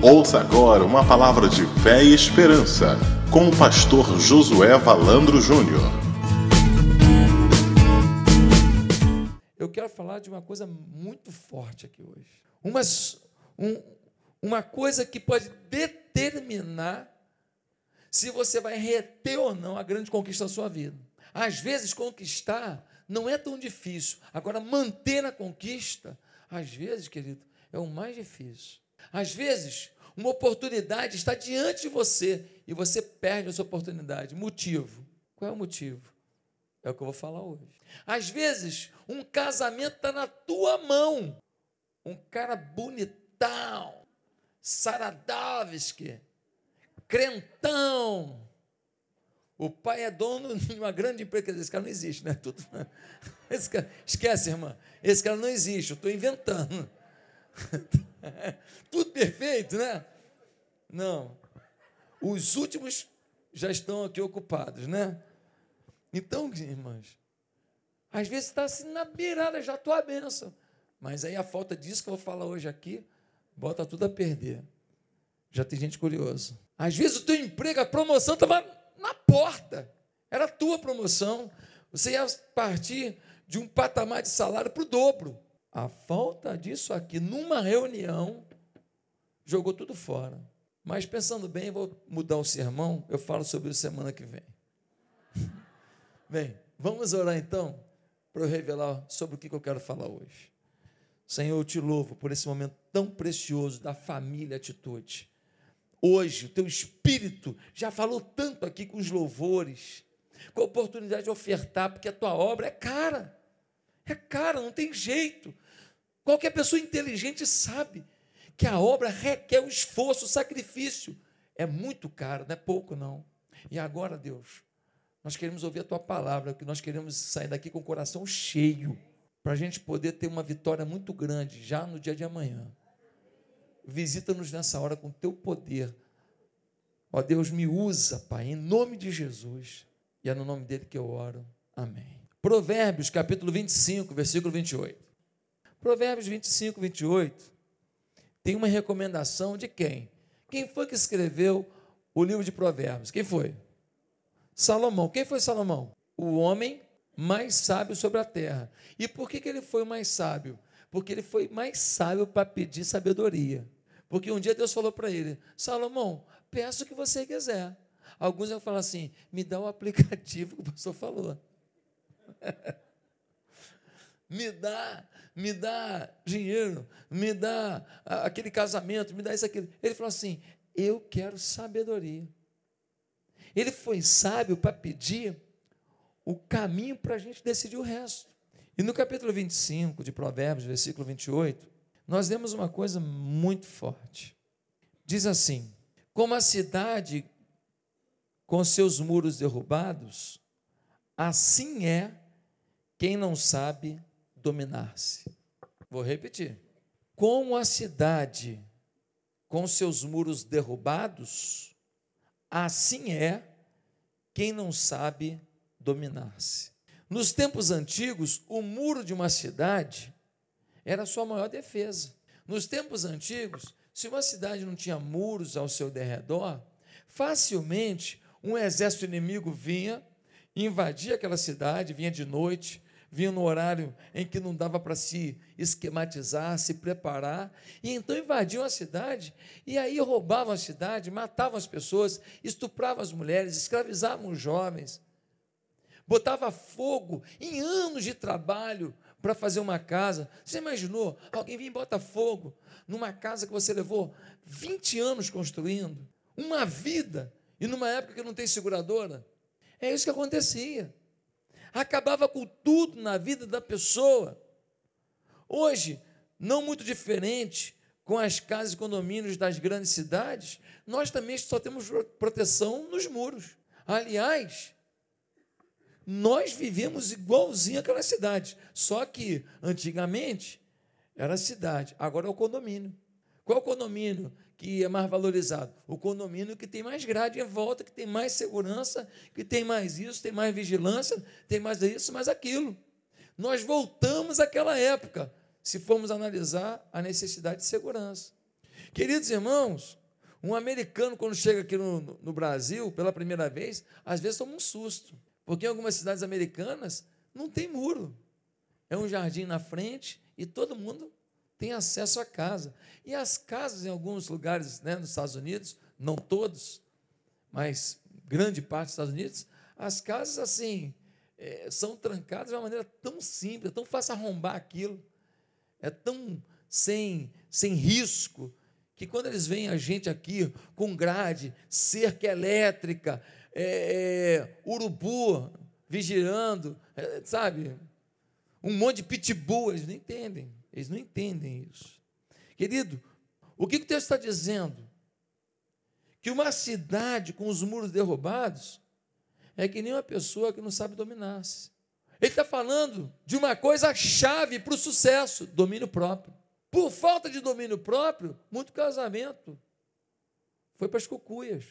Ouça agora uma palavra de fé e esperança com o pastor Josué Valandro Júnior. Eu quero falar de uma coisa muito forte aqui hoje. Uma, um, uma coisa que pode determinar se você vai reter ou não a grande conquista da sua vida. Às vezes, conquistar não é tão difícil. Agora, manter a conquista, às vezes, querido, é o mais difícil. Às vezes, uma oportunidade está diante de você e você perde essa oportunidade. Motivo. Qual é o motivo? É o que eu vou falar hoje. Às vezes, um casamento está na tua mão. Um cara bonitão, Saradovski, crentão. O pai é dono de uma grande empresa. Esse cara não existe, né? Tudo... Cara... Esquece, irmã. Esse cara não existe, eu estou inventando. Tudo perfeito, né? Não. Os últimos já estão aqui ocupados, né? Então, irmãs, às vezes está assim na beirada já a tua bênção. Mas aí a falta disso que eu vou falar hoje aqui, bota tudo a perder. Já tem gente curiosa. Às vezes o teu emprego, a promoção estava na porta. Era a tua promoção. Você ia partir de um patamar de salário para o dobro. A falta disso aqui, numa reunião, jogou tudo fora. Mas pensando bem, vou mudar o sermão, eu falo sobre isso semana que vem. Bem, vamos orar então para eu revelar sobre o que eu quero falar hoje. Senhor, eu te louvo por esse momento tão precioso da família Atitude. Hoje, o teu espírito já falou tanto aqui com os louvores, com a oportunidade de ofertar, porque a tua obra é cara. É cara, não tem jeito. Qualquer pessoa inteligente sabe que a obra requer o esforço, o sacrifício. É muito caro, não é pouco, não. E agora, Deus, nós queremos ouvir a tua palavra, que nós queremos sair daqui com o coração cheio, para a gente poder ter uma vitória muito grande já no dia de amanhã. Visita-nos nessa hora com teu poder. Ó Deus, me usa, Pai, em nome de Jesus. E é no nome dele que eu oro. Amém. Provérbios, capítulo 25, versículo 28. Provérbios 25, 28 tem uma recomendação de quem? Quem foi que escreveu o livro de Provérbios? Quem foi? Salomão. Quem foi Salomão? O homem mais sábio sobre a terra. E por que, que ele foi o mais sábio? Porque ele foi mais sábio para pedir sabedoria. Porque um dia Deus falou para ele: Salomão, peça o que você quiser. Alguns vão falar assim: me dá o aplicativo que o pastor falou. me dá, me dá dinheiro, me dá aquele casamento, me dá isso, aquilo. Ele falou assim: eu quero sabedoria. Ele foi sábio para pedir o caminho para a gente decidir o resto. E no capítulo 25 de Provérbios, versículo 28, nós vemos uma coisa muito forte. Diz assim: Como a cidade com seus muros derrubados, assim é quem não sabe dominar-se. Vou repetir. Como a cidade com seus muros derrubados, assim é quem não sabe dominar-se. Nos tempos antigos, o muro de uma cidade era a sua maior defesa. Nos tempos antigos, se uma cidade não tinha muros ao seu derredor, facilmente um exército inimigo vinha, invadia aquela cidade, vinha de noite, vinha no horário em que não dava para se esquematizar, se preparar, e então invadiam a cidade, e aí roubavam a cidade, matavam as pessoas, estupravam as mulheres, escravizavam os jovens, botava fogo em anos de trabalho para fazer uma casa. Você imaginou? Alguém vinha e bota fogo numa casa que você levou 20 anos construindo, uma vida, e numa época que não tem seguradora? É isso que acontecia acabava com tudo na vida da pessoa. Hoje, não muito diferente com as casas e condomínios das grandes cidades, nós também só temos proteção nos muros. Aliás, nós vivemos igualzinho aquela cidade, só que antigamente era cidade, agora é o condomínio. Qual condomínio que é mais valorizado? O condomínio que tem mais grade em volta, que tem mais segurança, que tem mais isso, tem mais vigilância, tem mais isso, mais aquilo. Nós voltamos àquela época, se formos analisar a necessidade de segurança. Queridos irmãos, um americano, quando chega aqui no, no Brasil pela primeira vez, às vezes toma um susto, porque em algumas cidades americanas não tem muro. É um jardim na frente e todo mundo tem acesso à casa. E as casas, em alguns lugares né, nos Estados Unidos, não todos, mas grande parte dos Estados Unidos, as casas assim é, são trancadas de uma maneira tão simples, tão fácil arrombar aquilo, é tão sem, sem risco, que quando eles veem a gente aqui com grade, cerca elétrica, é, é, urubu vigiando, sabe? Um monte de pitbull, eles não entendem, eles não entendem isso. Querido, o que o texto está dizendo? Que uma cidade com os muros derrubados é que nem uma pessoa que não sabe dominar-se. Ele está falando de uma coisa chave para o sucesso: domínio próprio. Por falta de domínio próprio, muito casamento foi para as cucuias.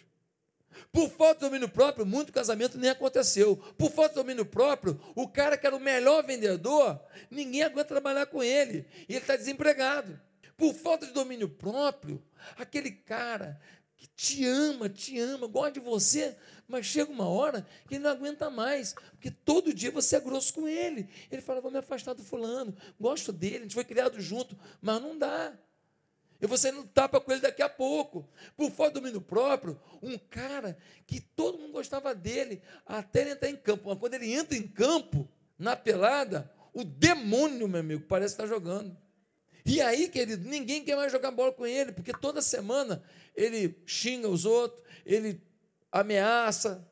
Por falta de domínio próprio, muito casamento nem aconteceu. Por falta de domínio próprio, o cara que era o melhor vendedor, ninguém aguenta trabalhar com ele. E ele está desempregado. Por falta de domínio próprio, aquele cara que te ama, te ama, gosta de você, mas chega uma hora que ele não aguenta mais, porque todo dia você é grosso com ele. Ele fala: vou me afastar do fulano, gosto dele, a gente foi criado junto, mas não dá. E você não tapa com ele daqui a pouco. Por falta do domínio próprio, um cara que todo mundo gostava dele, até ele entrar em campo. Mas quando ele entra em campo, na pelada, o demônio, meu amigo, parece estar jogando. E aí, querido, ninguém quer mais jogar bola com ele, porque toda semana ele xinga os outros, ele ameaça.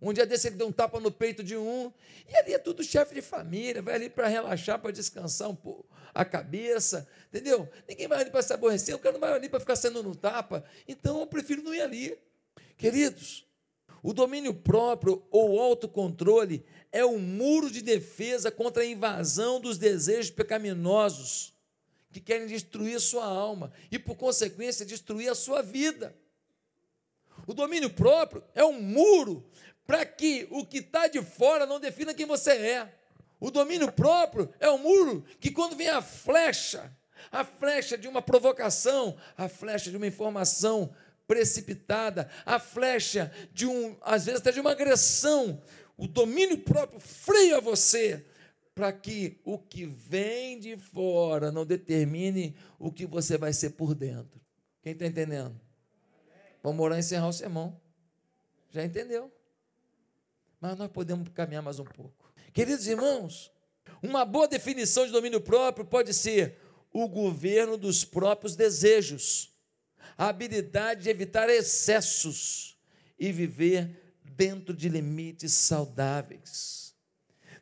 Um dia desse ele deu um tapa no peito de um, e ali é tudo chefe de família, vai ali para relaxar, para descansar um pouco a cabeça, entendeu? Ninguém vai ali para se aborrecer, o cara não vai ali para ficar sendo no tapa, então eu prefiro não ir ali. Queridos, o domínio próprio ou autocontrole é um muro de defesa contra a invasão dos desejos pecaminosos que querem destruir sua alma e, por consequência, destruir a sua vida. O domínio próprio é um muro para que o que está de fora não defina quem você é. O domínio próprio é um muro que, quando vem a flecha, a flecha de uma provocação, a flecha de uma informação precipitada, a flecha de um, às vezes até de uma agressão, o domínio próprio freia você para que o que vem de fora não determine o que você vai ser por dentro. Quem está entendendo? Vamos orar e encerrar o sermão. Já entendeu? Mas nós podemos caminhar mais um pouco. Queridos irmãos, uma boa definição de domínio próprio pode ser o governo dos próprios desejos, a habilidade de evitar excessos e viver dentro de limites saudáveis.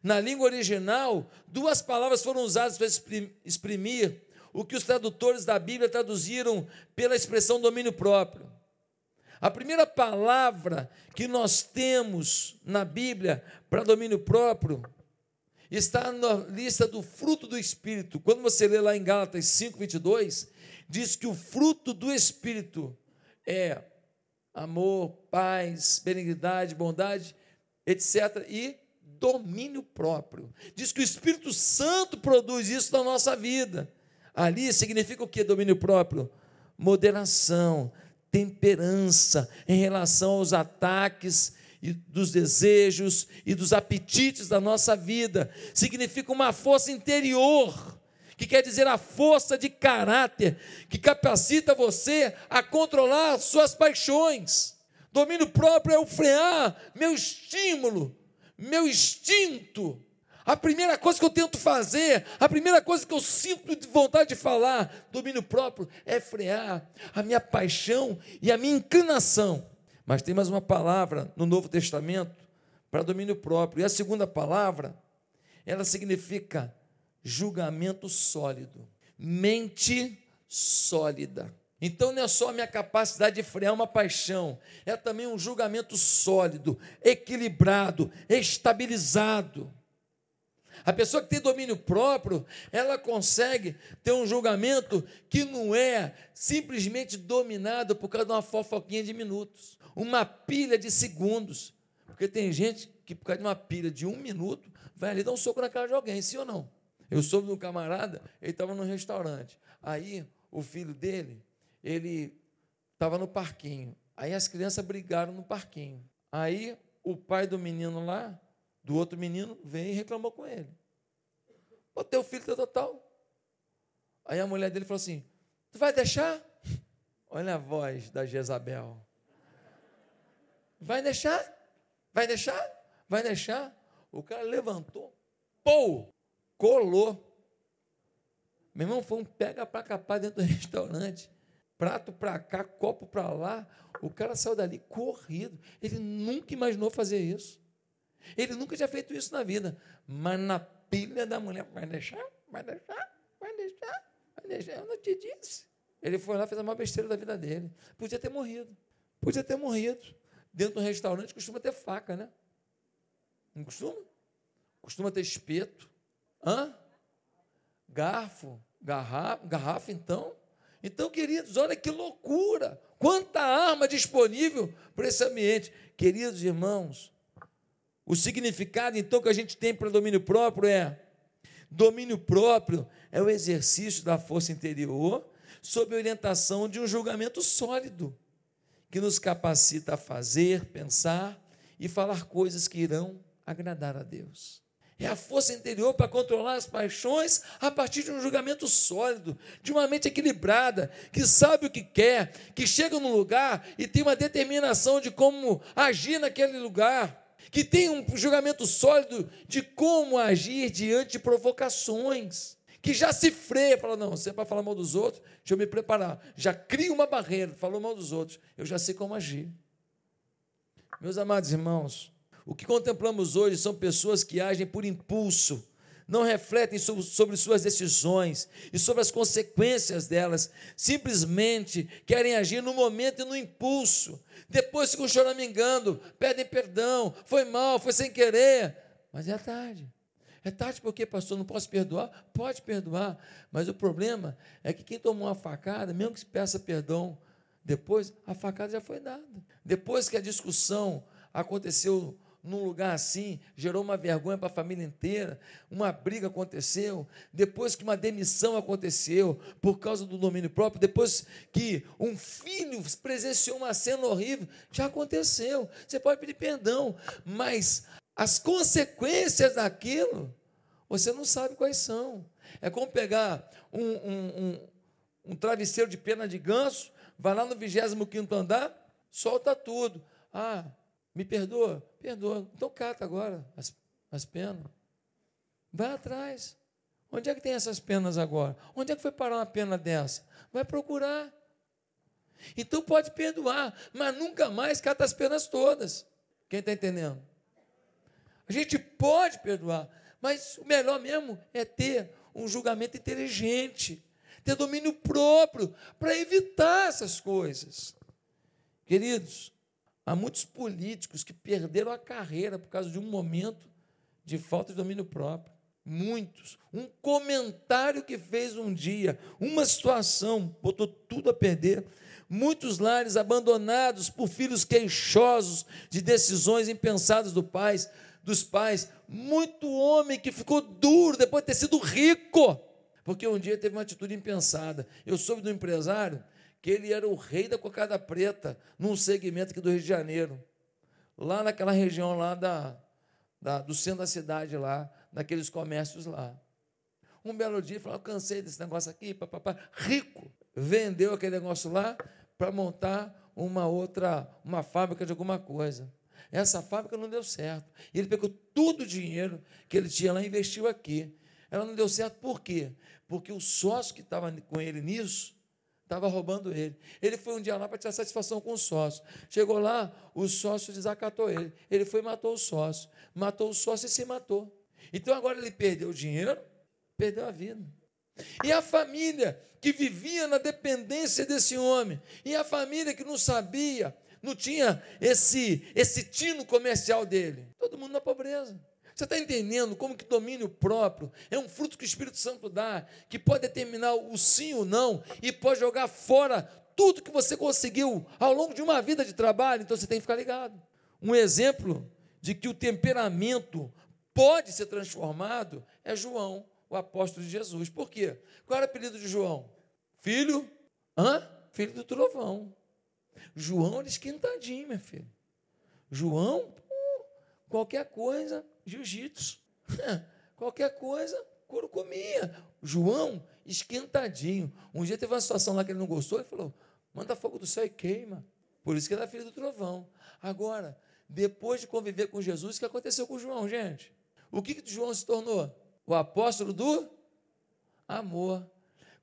Na língua original, duas palavras foram usadas para exprimir o que os tradutores da Bíblia traduziram pela expressão domínio próprio. A primeira palavra que nós temos na Bíblia para domínio próprio está na lista do fruto do Espírito. Quando você lê lá em Gálatas 5, 22, diz que o fruto do Espírito é amor, paz, benignidade, bondade, etc. E domínio próprio. Diz que o Espírito Santo produz isso na nossa vida. Ali significa o que domínio próprio? Moderação, temperança em relação aos ataques e dos desejos e dos apetites da nossa vida. Significa uma força interior, que quer dizer a força de caráter que capacita você a controlar suas paixões. Domínio próprio é o frear meu estímulo, meu instinto a primeira coisa que eu tento fazer, a primeira coisa que eu sinto de vontade de falar, domínio próprio, é frear a minha paixão e a minha inclinação. Mas tem mais uma palavra no Novo Testamento para domínio próprio. E a segunda palavra, ela significa julgamento sólido, mente sólida. Então não é só a minha capacidade de frear uma paixão, é também um julgamento sólido, equilibrado, estabilizado. A pessoa que tem domínio próprio, ela consegue ter um julgamento que não é simplesmente dominado por causa de uma fofoquinha de minutos, uma pilha de segundos. Porque tem gente que, por causa de uma pilha de um minuto, vai ali dar um soco na cara de alguém, sim ou não? Eu soube de um camarada, ele estava num restaurante. Aí o filho dele ele estava no parquinho. Aí as crianças brigaram no parquinho. Aí o pai do menino lá, do outro menino, veio e reclamou com ele. O teu filho tá total. Aí a mulher dele falou assim: Tu vai deixar? Olha a voz da Jezabel. Vai deixar? Vai deixar? Vai deixar? O cara levantou, pô, colou. Meu irmão, foi um pega para capar dentro do restaurante. Prato para cá, copo para lá. O cara saiu dali corrido. Ele nunca imaginou fazer isso. Ele nunca tinha feito isso na vida. Mas na pilha da mulher, vai deixar? Vai deixar? Vai deixar? Vai deixar? Eu não te disse. Ele foi lá fez a maior besteira da vida dele. Podia ter morrido. Podia ter morrido. Dentro de um restaurante costuma ter faca, né? Não costuma? Costuma ter espeto. Hã? Garfo. Garrafa, garrafa então. Então, queridos, olha que loucura. Quanta arma disponível para esse ambiente. Queridos irmãos, o significado então que a gente tem para domínio próprio é: domínio próprio é o exercício da força interior sob orientação de um julgamento sólido, que nos capacita a fazer, pensar e falar coisas que irão agradar a Deus. É a força interior para controlar as paixões a partir de um julgamento sólido, de uma mente equilibrada, que sabe o que quer, que chega no lugar e tem uma determinação de como agir naquele lugar, que tem um julgamento sólido de como agir diante de provocações que já se freia, fala, não, você é para falar mal dos outros, deixa eu me preparar. Já cria uma barreira, falou mal dos outros, eu já sei como agir. Meus amados irmãos, o que contemplamos hoje são pessoas que agem por impulso, não refletem sobre suas decisões e sobre as consequências delas, simplesmente querem agir no momento e no impulso. Depois ficam choramingando, pedem perdão, foi mal, foi sem querer, mas é tarde. É tarde porque, pastor, não posso perdoar? Pode perdoar, mas o problema é que quem tomou uma facada, mesmo que peça perdão, depois a facada já foi dada. Depois que a discussão aconteceu num lugar assim, gerou uma vergonha para a família inteira, uma briga aconteceu, depois que uma demissão aconteceu por causa do domínio próprio, depois que um filho presenciou uma cena horrível, já aconteceu. Você pode pedir perdão, mas as consequências daquilo você não sabe quais são. É como pegar um, um, um, um travesseiro de pena de ganso, vai lá no 25 andar, solta tudo. Ah, me perdoa? Perdoa. Então cata agora as, as penas. Vai atrás. Onde é que tem essas penas agora? Onde é que foi parar uma pena dessa? Vai procurar. Então pode perdoar, mas nunca mais cata as penas todas. Quem está entendendo? A gente pode perdoar, mas o melhor mesmo é ter um julgamento inteligente, ter domínio próprio para evitar essas coisas. Queridos, há muitos políticos que perderam a carreira por causa de um momento de falta de domínio próprio. Muitos. Um comentário que fez um dia, uma situação, botou tudo a perder. Muitos lares abandonados por filhos queixosos de decisões impensadas do pais, dos pais, muito homem que ficou duro depois de ter sido rico, porque um dia teve uma atitude impensada. Eu soube do empresário que ele era o rei da cocada preta num segmento aqui do Rio de Janeiro, lá naquela região lá da, da do centro da cidade lá, naqueles comércios lá. Um belo dia, falou: cansei desse negócio aqui, papapá. Rico, vendeu aquele negócio lá para montar uma outra, uma fábrica de alguma coisa. Essa fábrica não deu certo. Ele pegou todo o dinheiro que ele tinha lá e investiu aqui. Ela não deu certo por quê? Porque o sócio que estava com ele nisso estava roubando ele. Ele foi um dia lá para tirar satisfação com o sócio. Chegou lá, o sócio desacatou ele. Ele foi e matou o sócio. Matou o sócio e se matou. Então agora ele perdeu o dinheiro, perdeu a vida. E a família que vivia na dependência desse homem, e a família que não sabia não tinha esse, esse tino comercial dele. Todo mundo na pobreza. Você está entendendo como que domínio próprio é um fruto que o Espírito Santo dá, que pode determinar o sim ou não, e pode jogar fora tudo que você conseguiu ao longo de uma vida de trabalho, então você tem que ficar ligado. Um exemplo de que o temperamento pode ser transformado é João, o apóstolo de Jesus. Por quê? Qual era o apelido de João? Filho hã? filho do trovão. João era esquentadinho, meu filho. João, qualquer coisa, jiu-jitsu. qualquer coisa, couro comia. João, esquentadinho. Um dia teve uma situação lá que ele não gostou, ele falou: manda fogo do céu e queima. Por isso que ele era filho do trovão. Agora, depois de conviver com Jesus, o que aconteceu com João, gente? O que, que João se tornou? O apóstolo do amor.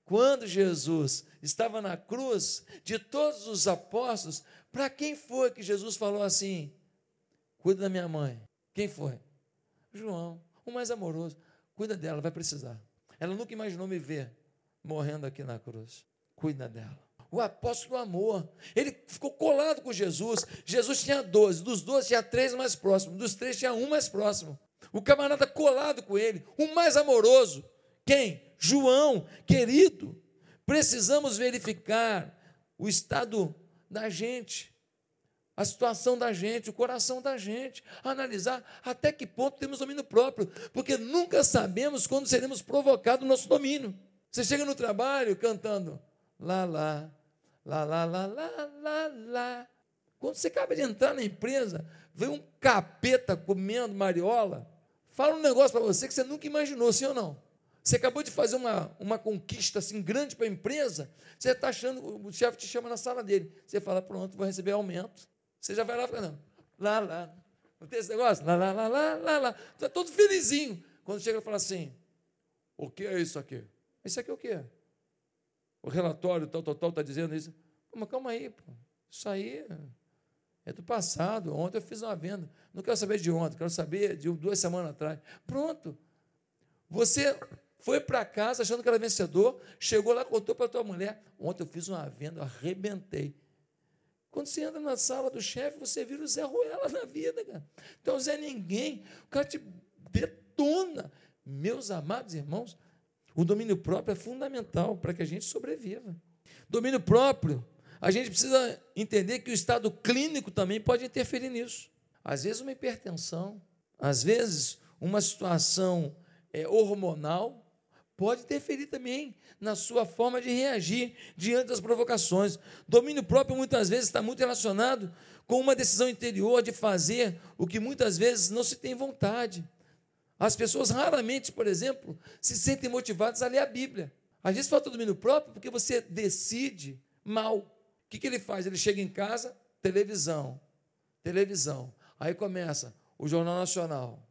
Quando Jesus estava na cruz, de todos os apóstolos, para quem foi que Jesus falou assim: Cuida da minha mãe? Quem foi? João, o mais amoroso. Cuida dela, vai precisar. Ela nunca imaginou me ver morrendo aqui na cruz. Cuida dela. O apóstolo do amor. Ele ficou colado com Jesus. Jesus tinha 12. Dos 12 tinha três mais próximos. Dos três tinha um mais próximo. O camarada colado com ele. O mais amoroso. Quem? João, querido. Precisamos verificar o estado da gente a situação da gente, o coração da gente, analisar até que ponto temos domínio próprio, porque nunca sabemos quando seremos provocados no nosso domínio. Você chega no trabalho cantando lá, lá, lá, lá, lá, lá, lá, lá. Quando você acaba de entrar na empresa, vem um capeta comendo mariola, fala um negócio para você que você nunca imaginou, sim ou não? Você acabou de fazer uma, uma conquista assim grande para a empresa, você está achando, o chefe te chama na sala dele. Você fala, pronto, vou receber aumento. Você já vai lá falando, lá, lá. Não tem esse negócio? Lá, lá, lá, lá, lá, lá. Está todo felizinho. Quando chega e fala assim, o que é isso aqui? Isso aqui é o quê? O relatório tal, tal, tal está dizendo isso. Mas calma aí, pô. Isso aí é do passado. Ontem eu fiz uma venda. Não quero saber de ontem, quero saber de duas semanas atrás. Pronto. Você foi para casa achando que era vencedor, chegou lá, contou para tua mulher. Ontem eu fiz uma venda, arrebentei. Quando você entra na sala do chefe, você vira o Zé Ruela na vida, cara. Então, Zé Ninguém, o cara te detona. Meus amados irmãos, o domínio próprio é fundamental para que a gente sobreviva. Domínio próprio, a gente precisa entender que o estado clínico também pode interferir nisso. Às vezes, uma hipertensão, às vezes, uma situação é, hormonal, pode interferir também na sua forma de reagir diante das provocações. Domínio próprio muitas vezes está muito relacionado com uma decisão interior de fazer o que muitas vezes não se tem vontade. As pessoas raramente, por exemplo, se sentem motivadas a ler a Bíblia. Às vezes falta domínio próprio porque você decide mal. O que, que ele faz? Ele chega em casa, televisão, televisão. Aí começa o Jornal Nacional.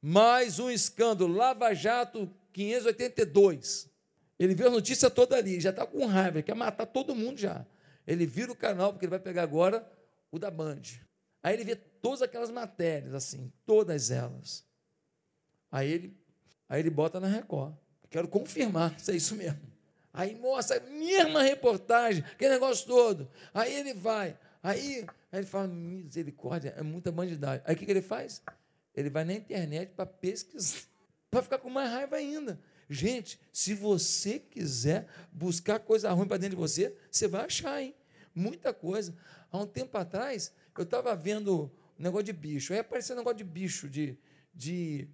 Mais um escândalo, Lava Jato 582. Ele viu a notícia toda ali, já está com raiva, quer matar todo mundo já. Ele vira o canal, porque ele vai pegar agora o da Band. Aí ele vê todas aquelas matérias, assim, todas elas. Aí ele, aí ele bota na Record. Quero confirmar se é isso mesmo. Aí mostra a mesma reportagem, aquele negócio todo. Aí ele vai. Aí, aí ele fala, misericórdia, é muita bandidagem. Aí o que, que ele faz? Ele vai na internet para pesquisar vai ficar com mais raiva ainda. Gente, se você quiser buscar coisa ruim para dentro de você, você vai achar, hein? Muita coisa. Há um tempo atrás, eu estava vendo um negócio de bicho. Aí apareceu um negócio de bicho, de, de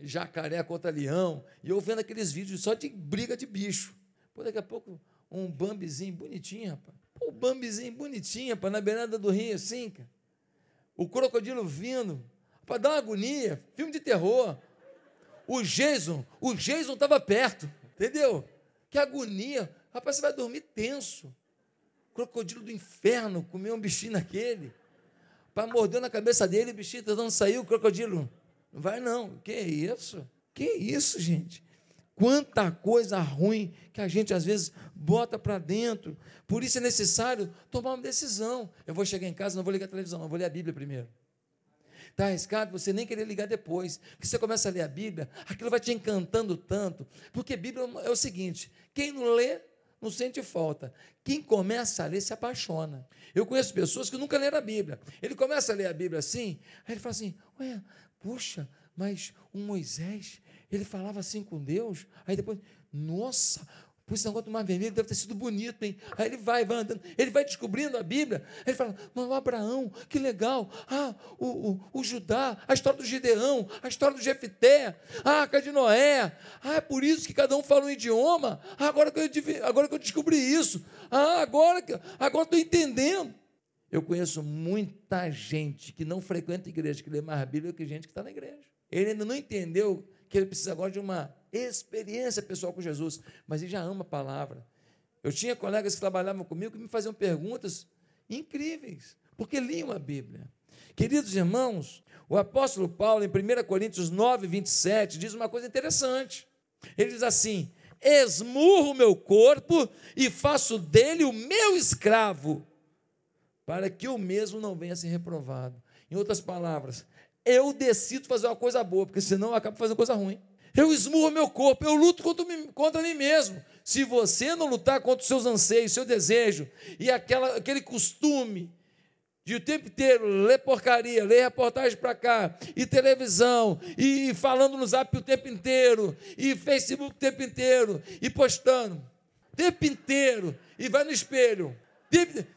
jacaré contra leão. E eu vendo aqueles vídeos só de briga de bicho. Pô, daqui a pouco, um bambizinho bonitinho, rapaz. Um bambizinho bonitinho, rapaz, na beirada do rio, assim, cara. O crocodilo vindo. Para dar uma agonia. Filme de terror. O Jason, o Jason estava perto, entendeu? Que agonia. Rapaz, você vai dormir tenso. Crocodilo do inferno comeu um bichinho naquele. Para mordeu na cabeça dele, o bichinho tentando sair, o crocodilo. Não vai não. Que isso? Que isso, gente? Quanta coisa ruim que a gente às vezes bota para dentro. Por isso é necessário tomar uma decisão. Eu vou chegar em casa, não vou ligar a televisão, não vou ler a Bíblia primeiro. Está arriscado você nem querer ligar depois. Porque você começa a ler a Bíblia, aquilo vai te encantando tanto. Porque Bíblia é o seguinte: quem não lê, não sente falta. Quem começa a ler se apaixona. Eu conheço pessoas que nunca leram a Bíblia. Ele começa a ler a Bíblia assim, aí ele fala assim: Ué, puxa, mas o Moisés, ele falava assim com Deus. Aí depois, nossa, Pô, esse negócio do mar vermelho deve ter sido bonito, hein? Aí ele vai, vai andando, ele vai descobrindo a Bíblia. Aí ele fala, mas o Abraão, que legal. Ah, o, o, o, Judá, a história do Gideão, a história do Jefité, a arca de Noé. Ah, é por isso que cada um fala um idioma. Ah, agora que eu, agora que eu descobri isso. Ah, agora, agora estou entendendo. Eu conheço muita gente que não frequenta igreja, que lê mais Bíblia que gente que está na igreja. Ele ainda não entendeu que ele precisa agora de uma experiência pessoal com Jesus, mas ele já ama a palavra. Eu tinha colegas que trabalhavam comigo que me faziam perguntas incríveis, porque liam a Bíblia. Queridos irmãos, o apóstolo Paulo, em 1 Coríntios 9, 27, diz uma coisa interessante. Ele diz assim: esmurro meu corpo e faço dele o meu escravo, para que eu mesmo não venha ser reprovado. Em outras palavras, eu decido fazer uma coisa boa, porque senão eu acabo fazendo coisa ruim. Eu esmurro meu corpo, eu luto contra mim, contra mim mesmo. Se você não lutar contra os seus anseios, seu desejo e aquela, aquele costume de o tempo inteiro ler porcaria, ler reportagem para cá, e televisão, e falando no zap o tempo inteiro, e Facebook o tempo inteiro, e postando o tempo inteiro, e vai no espelho.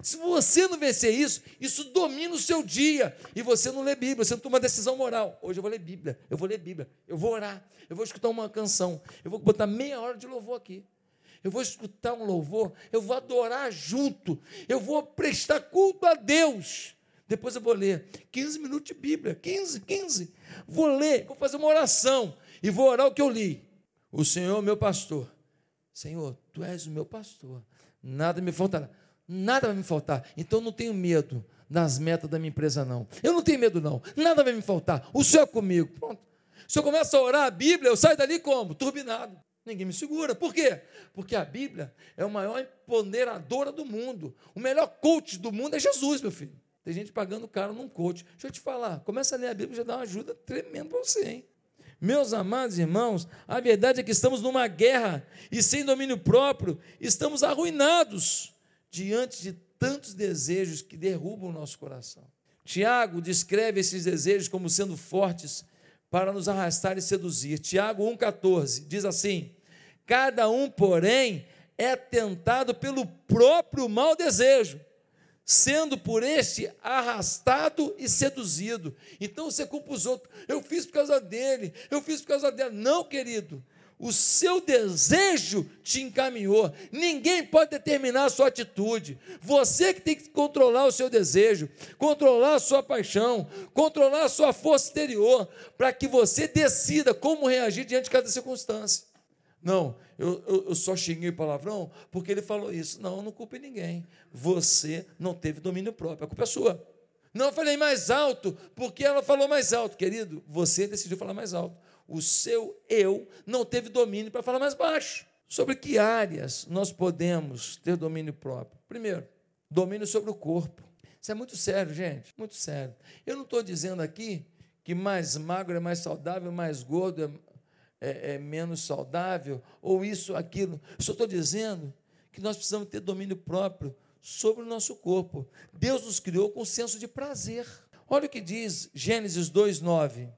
Se você não vencer isso, isso domina o seu dia. E você não lê Bíblia, você não toma decisão moral. Hoje eu vou ler Bíblia, eu vou ler Bíblia, eu vou orar, eu vou escutar uma canção, eu vou botar meia hora de louvor aqui. Eu vou escutar um louvor, eu vou adorar junto, eu vou prestar culto a Deus. Depois eu vou ler 15 minutos de Bíblia, 15, 15. Vou ler, vou fazer uma oração e vou orar o que eu li. O Senhor é meu pastor. Senhor, tu és o meu pastor. Nada me faltará nada vai me faltar. Então eu não tenho medo das metas da minha empresa, não. Eu não tenho medo, não. Nada vai me faltar. O Senhor é comigo. Pronto. Se eu começo a orar a Bíblia, eu saio dali como? Turbinado. Ninguém me segura. Por quê? Porque a Bíblia é a maior empoderadora do mundo. O melhor coach do mundo é Jesus, meu filho. Tem gente pagando caro num coach. Deixa eu te falar, começa a ler a Bíblia já dá uma ajuda tremenda para você, hein? Meus amados irmãos, a verdade é que estamos numa guerra e sem domínio próprio, estamos arruinados diante de tantos desejos que derrubam o nosso coração. Tiago descreve esses desejos como sendo fortes para nos arrastar e seduzir. Tiago 1,14 diz assim: Cada um, porém, é tentado pelo próprio mau desejo, sendo por este arrastado e seduzido. Então você culpa os outros. Eu fiz por causa dele, eu fiz por causa dela. Não, querido o seu desejo te encaminhou. Ninguém pode determinar a sua atitude. Você que tem que controlar o seu desejo, controlar a sua paixão, controlar a sua força exterior, para que você decida como reagir diante de cada circunstância. Não, eu, eu, eu só xinguei palavrão porque ele falou isso. Não, não culpe ninguém. Você não teve domínio próprio, a culpa é sua. Não, falei mais alto porque ela falou mais alto. Querido, você decidiu falar mais alto o seu eu não teve domínio para falar mais baixo. Sobre que áreas nós podemos ter domínio próprio? Primeiro, domínio sobre o corpo. Isso é muito sério, gente, muito sério. Eu não estou dizendo aqui que mais magro é mais saudável, mais gordo é, é, é menos saudável, ou isso, aquilo. Só estou dizendo que nós precisamos ter domínio próprio sobre o nosso corpo. Deus nos criou com senso de prazer. Olha o que diz Gênesis 2,9.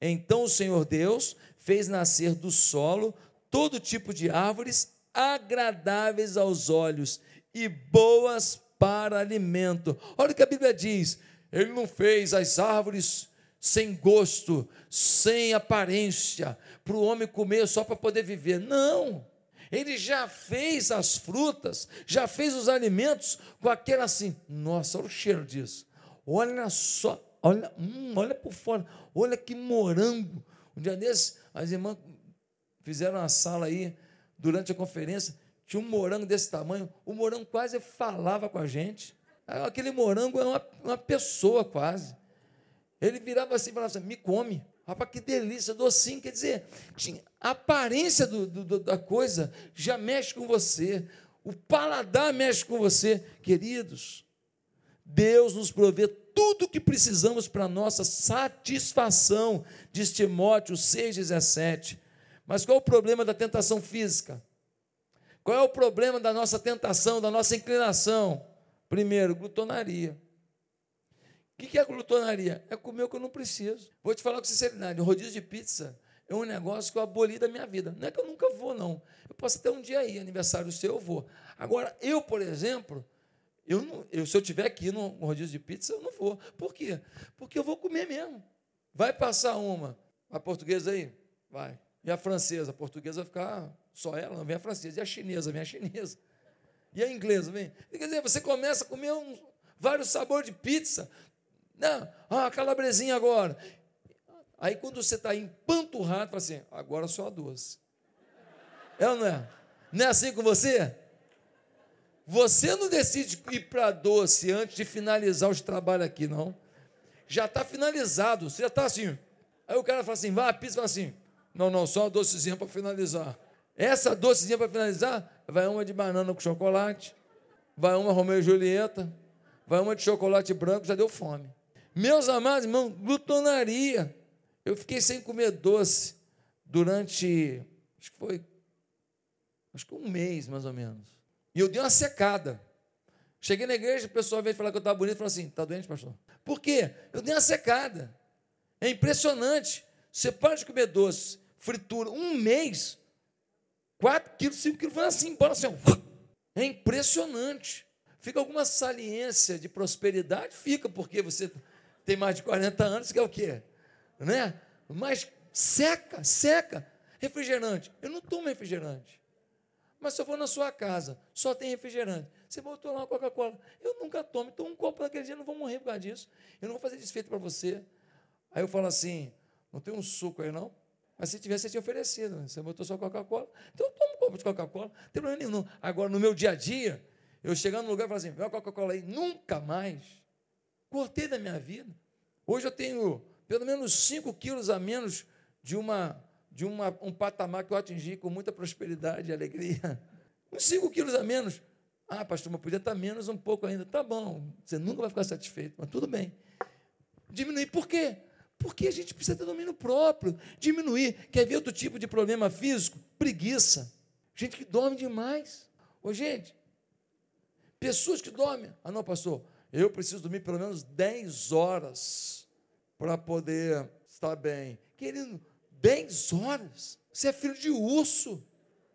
Então o Senhor Deus fez nascer do solo todo tipo de árvores agradáveis aos olhos e boas para alimento. Olha o que a Bíblia diz: Ele não fez as árvores sem gosto, sem aparência, para o homem comer só para poder viver. Não. Ele já fez as frutas, já fez os alimentos com aquela assim. Nossa, olha o cheiro disso. Olha só, olha, hum, olha por fora, olha que morango. Um dia desses, as irmãs fizeram uma sala aí, durante a conferência, tinha um morango desse tamanho, o morango quase falava com a gente. Aquele morango é uma, uma pessoa quase. Ele virava assim e falava assim: me come. Rapaz, que delícia, docinho. Quer dizer, a aparência do, do, da coisa já mexe com você. O paladar mexe com você. Queridos, Deus nos provê tudo o que precisamos para nossa satisfação, diz Timóteo 6,17. Mas qual é o problema da tentação física? Qual é o problema da nossa tentação, da nossa inclinação? Primeiro, glutonaria. O que é glutonaria? É comer o que eu não preciso. Vou te falar com sinceridade: rodízio de pizza é um negócio que eu aboli da minha vida. Não é que eu nunca vou, não. Eu posso até um dia ir, aniversário seu, eu vou. Agora, eu, por exemplo, eu não, eu, se eu tiver aqui no rodízio de pizza, eu não vou. Por quê? Porque eu vou comer mesmo. Vai passar uma. A portuguesa aí? Vai. E a francesa? A portuguesa vai ficar só ela, não vem a francesa. E a chinesa? Vem a chinesa. E a inglesa? Vem. Quer dizer, você começa a comer um, vários sabores de pizza. Não, ah, calabresinha agora. Aí quando você está empanturrado, fala assim, agora só a doce. É ou não é? Não é assim com você? Você não decide ir para doce antes de finalizar os trabalhos aqui, não. Já está finalizado, você já está assim. Aí o cara fala assim, vá a pizza, fala assim, não, não, só uma docezinha para finalizar. Essa docezinha para finalizar, vai uma de banana com chocolate, vai uma Romeu e Julieta, vai uma de chocolate branco, já deu fome. Meus amados irmãos, glutonaria. Eu fiquei sem comer doce durante, acho que foi, acho que um mês mais ou menos. E eu dei uma secada. Cheguei na igreja, o pessoal veio falar que eu estava bonito e falou assim: está doente, pastor? Por quê? Eu dei uma secada. É impressionante. Você para de comer doce, fritura, um mês, 4 quilos, 5 quilos, foi assim, embora assim. É impressionante. Fica alguma saliência de prosperidade? Fica, porque você tem mais de 40 anos, que é o quê? Né? Mas seca, seca. Refrigerante. Eu não tomo refrigerante. Mas se eu for na sua casa, só tem refrigerante. Você botou lá uma Coca-Cola. Eu nunca tomo. Então, um copo naquele dia, eu não vou morrer por causa disso. Eu não vou fazer desfeito para você. Aí eu falo assim: não tem um suco aí, não? Mas se tivesse, você tinha oferecido. Você botou só Coca-Cola. Então, eu tomo um copo de Coca-Cola. Não tem problema nenhum. Agora, no meu dia a dia, eu chegando no lugar e falo assim: vê uma Coca-Cola aí. Nunca mais. Cortei da minha vida. Hoje eu tenho pelo menos 5 quilos a menos de, uma, de uma, um patamar que eu atingi com muita prosperidade e alegria. Uns 5 quilos a menos. Ah, pastor, mas podia estar menos um pouco ainda. Tá bom, você nunca vai ficar satisfeito, mas tudo bem. Diminuir por quê? Porque a gente precisa ter domínio próprio. Diminuir. Quer ver outro tipo de problema físico? Preguiça. Gente que dorme demais. Ô, gente, pessoas que dormem. Ah, não, pastor, eu preciso dormir pelo menos 10 horas para poder estar bem. Querido, 10 horas. Você é filho de urso.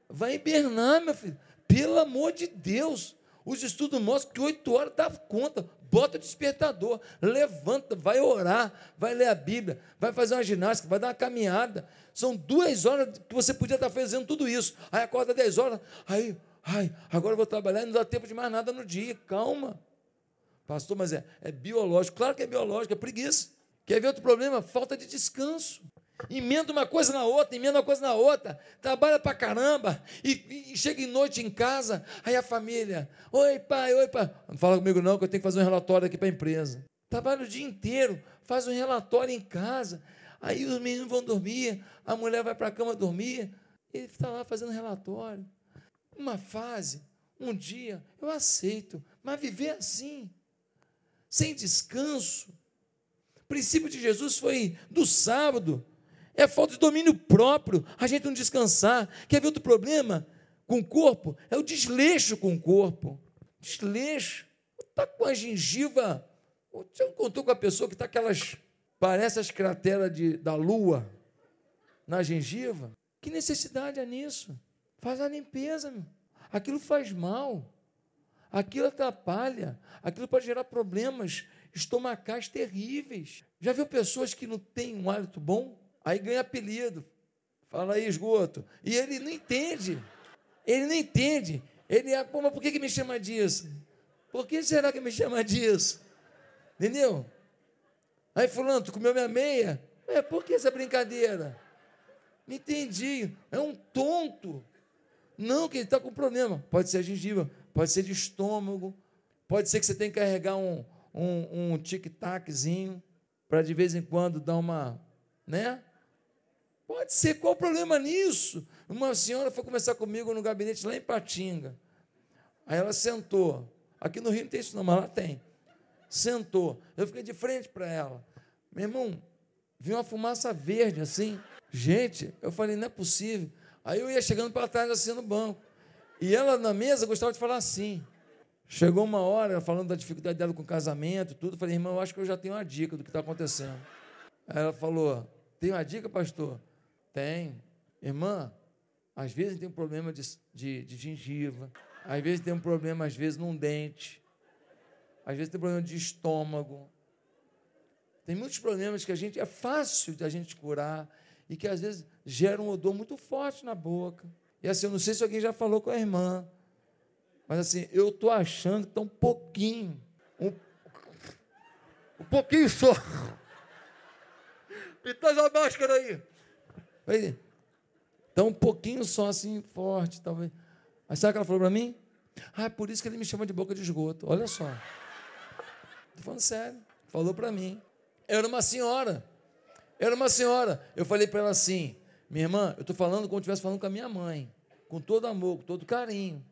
Vai hibernar, meu filho. Pelo amor de Deus. Os estudos mostram que 8 horas dá conta. Bota o despertador, levanta, vai orar, vai ler a Bíblia, vai fazer uma ginástica, vai dar uma caminhada. São duas horas que você podia estar fazendo tudo isso. Aí acorda 10 horas, aí, ai, agora eu vou trabalhar e não dá tempo de mais nada no dia. Calma. Pastor, mas é, é biológico. Claro que é biológico, é preguiça. Quer ver outro problema? Falta de descanso. Emenda uma coisa na outra, emenda uma coisa na outra, trabalha pra caramba, e, e, chega em noite em casa, aí a família, oi pai, oi pai, não fala comigo não, que eu tenho que fazer um relatório aqui para a empresa. Trabalha o dia inteiro, faz um relatório em casa, aí os meninos vão dormir, a mulher vai para a cama dormir, ele está lá fazendo relatório. Uma fase, um dia, eu aceito, mas viver assim, sem descanso. O princípio de Jesus foi do sábado. É falta de domínio próprio, a gente não descansar. Quer ver outro problema com o corpo? É o desleixo com o corpo. Desleixo. Está com a gengiva. Você contou com a pessoa que está aquelas. Parece as crateras de, da lua na gengiva? Que necessidade é nisso? Faz a limpeza, meu. Aquilo faz mal aquilo atrapalha, aquilo pode gerar problemas estomacais terríveis. Já viu pessoas que não têm um hálito bom? Aí ganha apelido, fala aí esgoto, e ele não entende, ele não entende. Ele é, pô, mas por que, que me chama disso? Por que será que me chama disso? Entendeu? Aí fulano, tu comeu minha meia? É, por que essa brincadeira? Não entendi. É um tonto. Não, que ele está com problema. Pode ser gengiva, pode ser de estômago, pode ser que você tenha que carregar um, um, um tic-taczinho para de vez em quando dar uma, né? Pode ser, qual o problema nisso? Uma senhora foi conversar comigo no gabinete lá em Patinga. Aí ela sentou. Aqui no Rio não tem isso não, mas lá tem. Sentou. Eu fiquei de frente para ela. Meu irmão, vi uma fumaça verde assim. Gente, eu falei, não é possível. Aí eu ia chegando para trás assim no banco. E ela na mesa gostava de falar assim. Chegou uma hora, falando da dificuldade dela com o casamento, tudo. Falei, irmão, eu acho que eu já tenho uma dica do que está acontecendo. Aí ela falou: Tem uma dica, pastor? Tem. Irmã, às vezes tem um problema de, de, de gengiva, às vezes tem um problema, às vezes, num dente, às vezes tem problema de estômago. Tem muitos problemas que a gente é fácil de a gente curar e que às vezes gera um odor muito forte na boca. E assim, eu não sei se alguém já falou com a irmã, mas assim, eu estou achando que está um pouquinho, um, um pouquinho só. Me traz a máscara aí. Está um pouquinho só assim, forte, talvez. Mas sabe o que ela falou para mim? Ah, é por isso que ele me chama de boca de esgoto. Olha só. Estou falando sério. Falou para mim. Era uma senhora. Era uma senhora. Eu falei para ela assim: minha irmã, eu estou falando como se estivesse falando com a minha mãe, com todo amor, com todo carinho.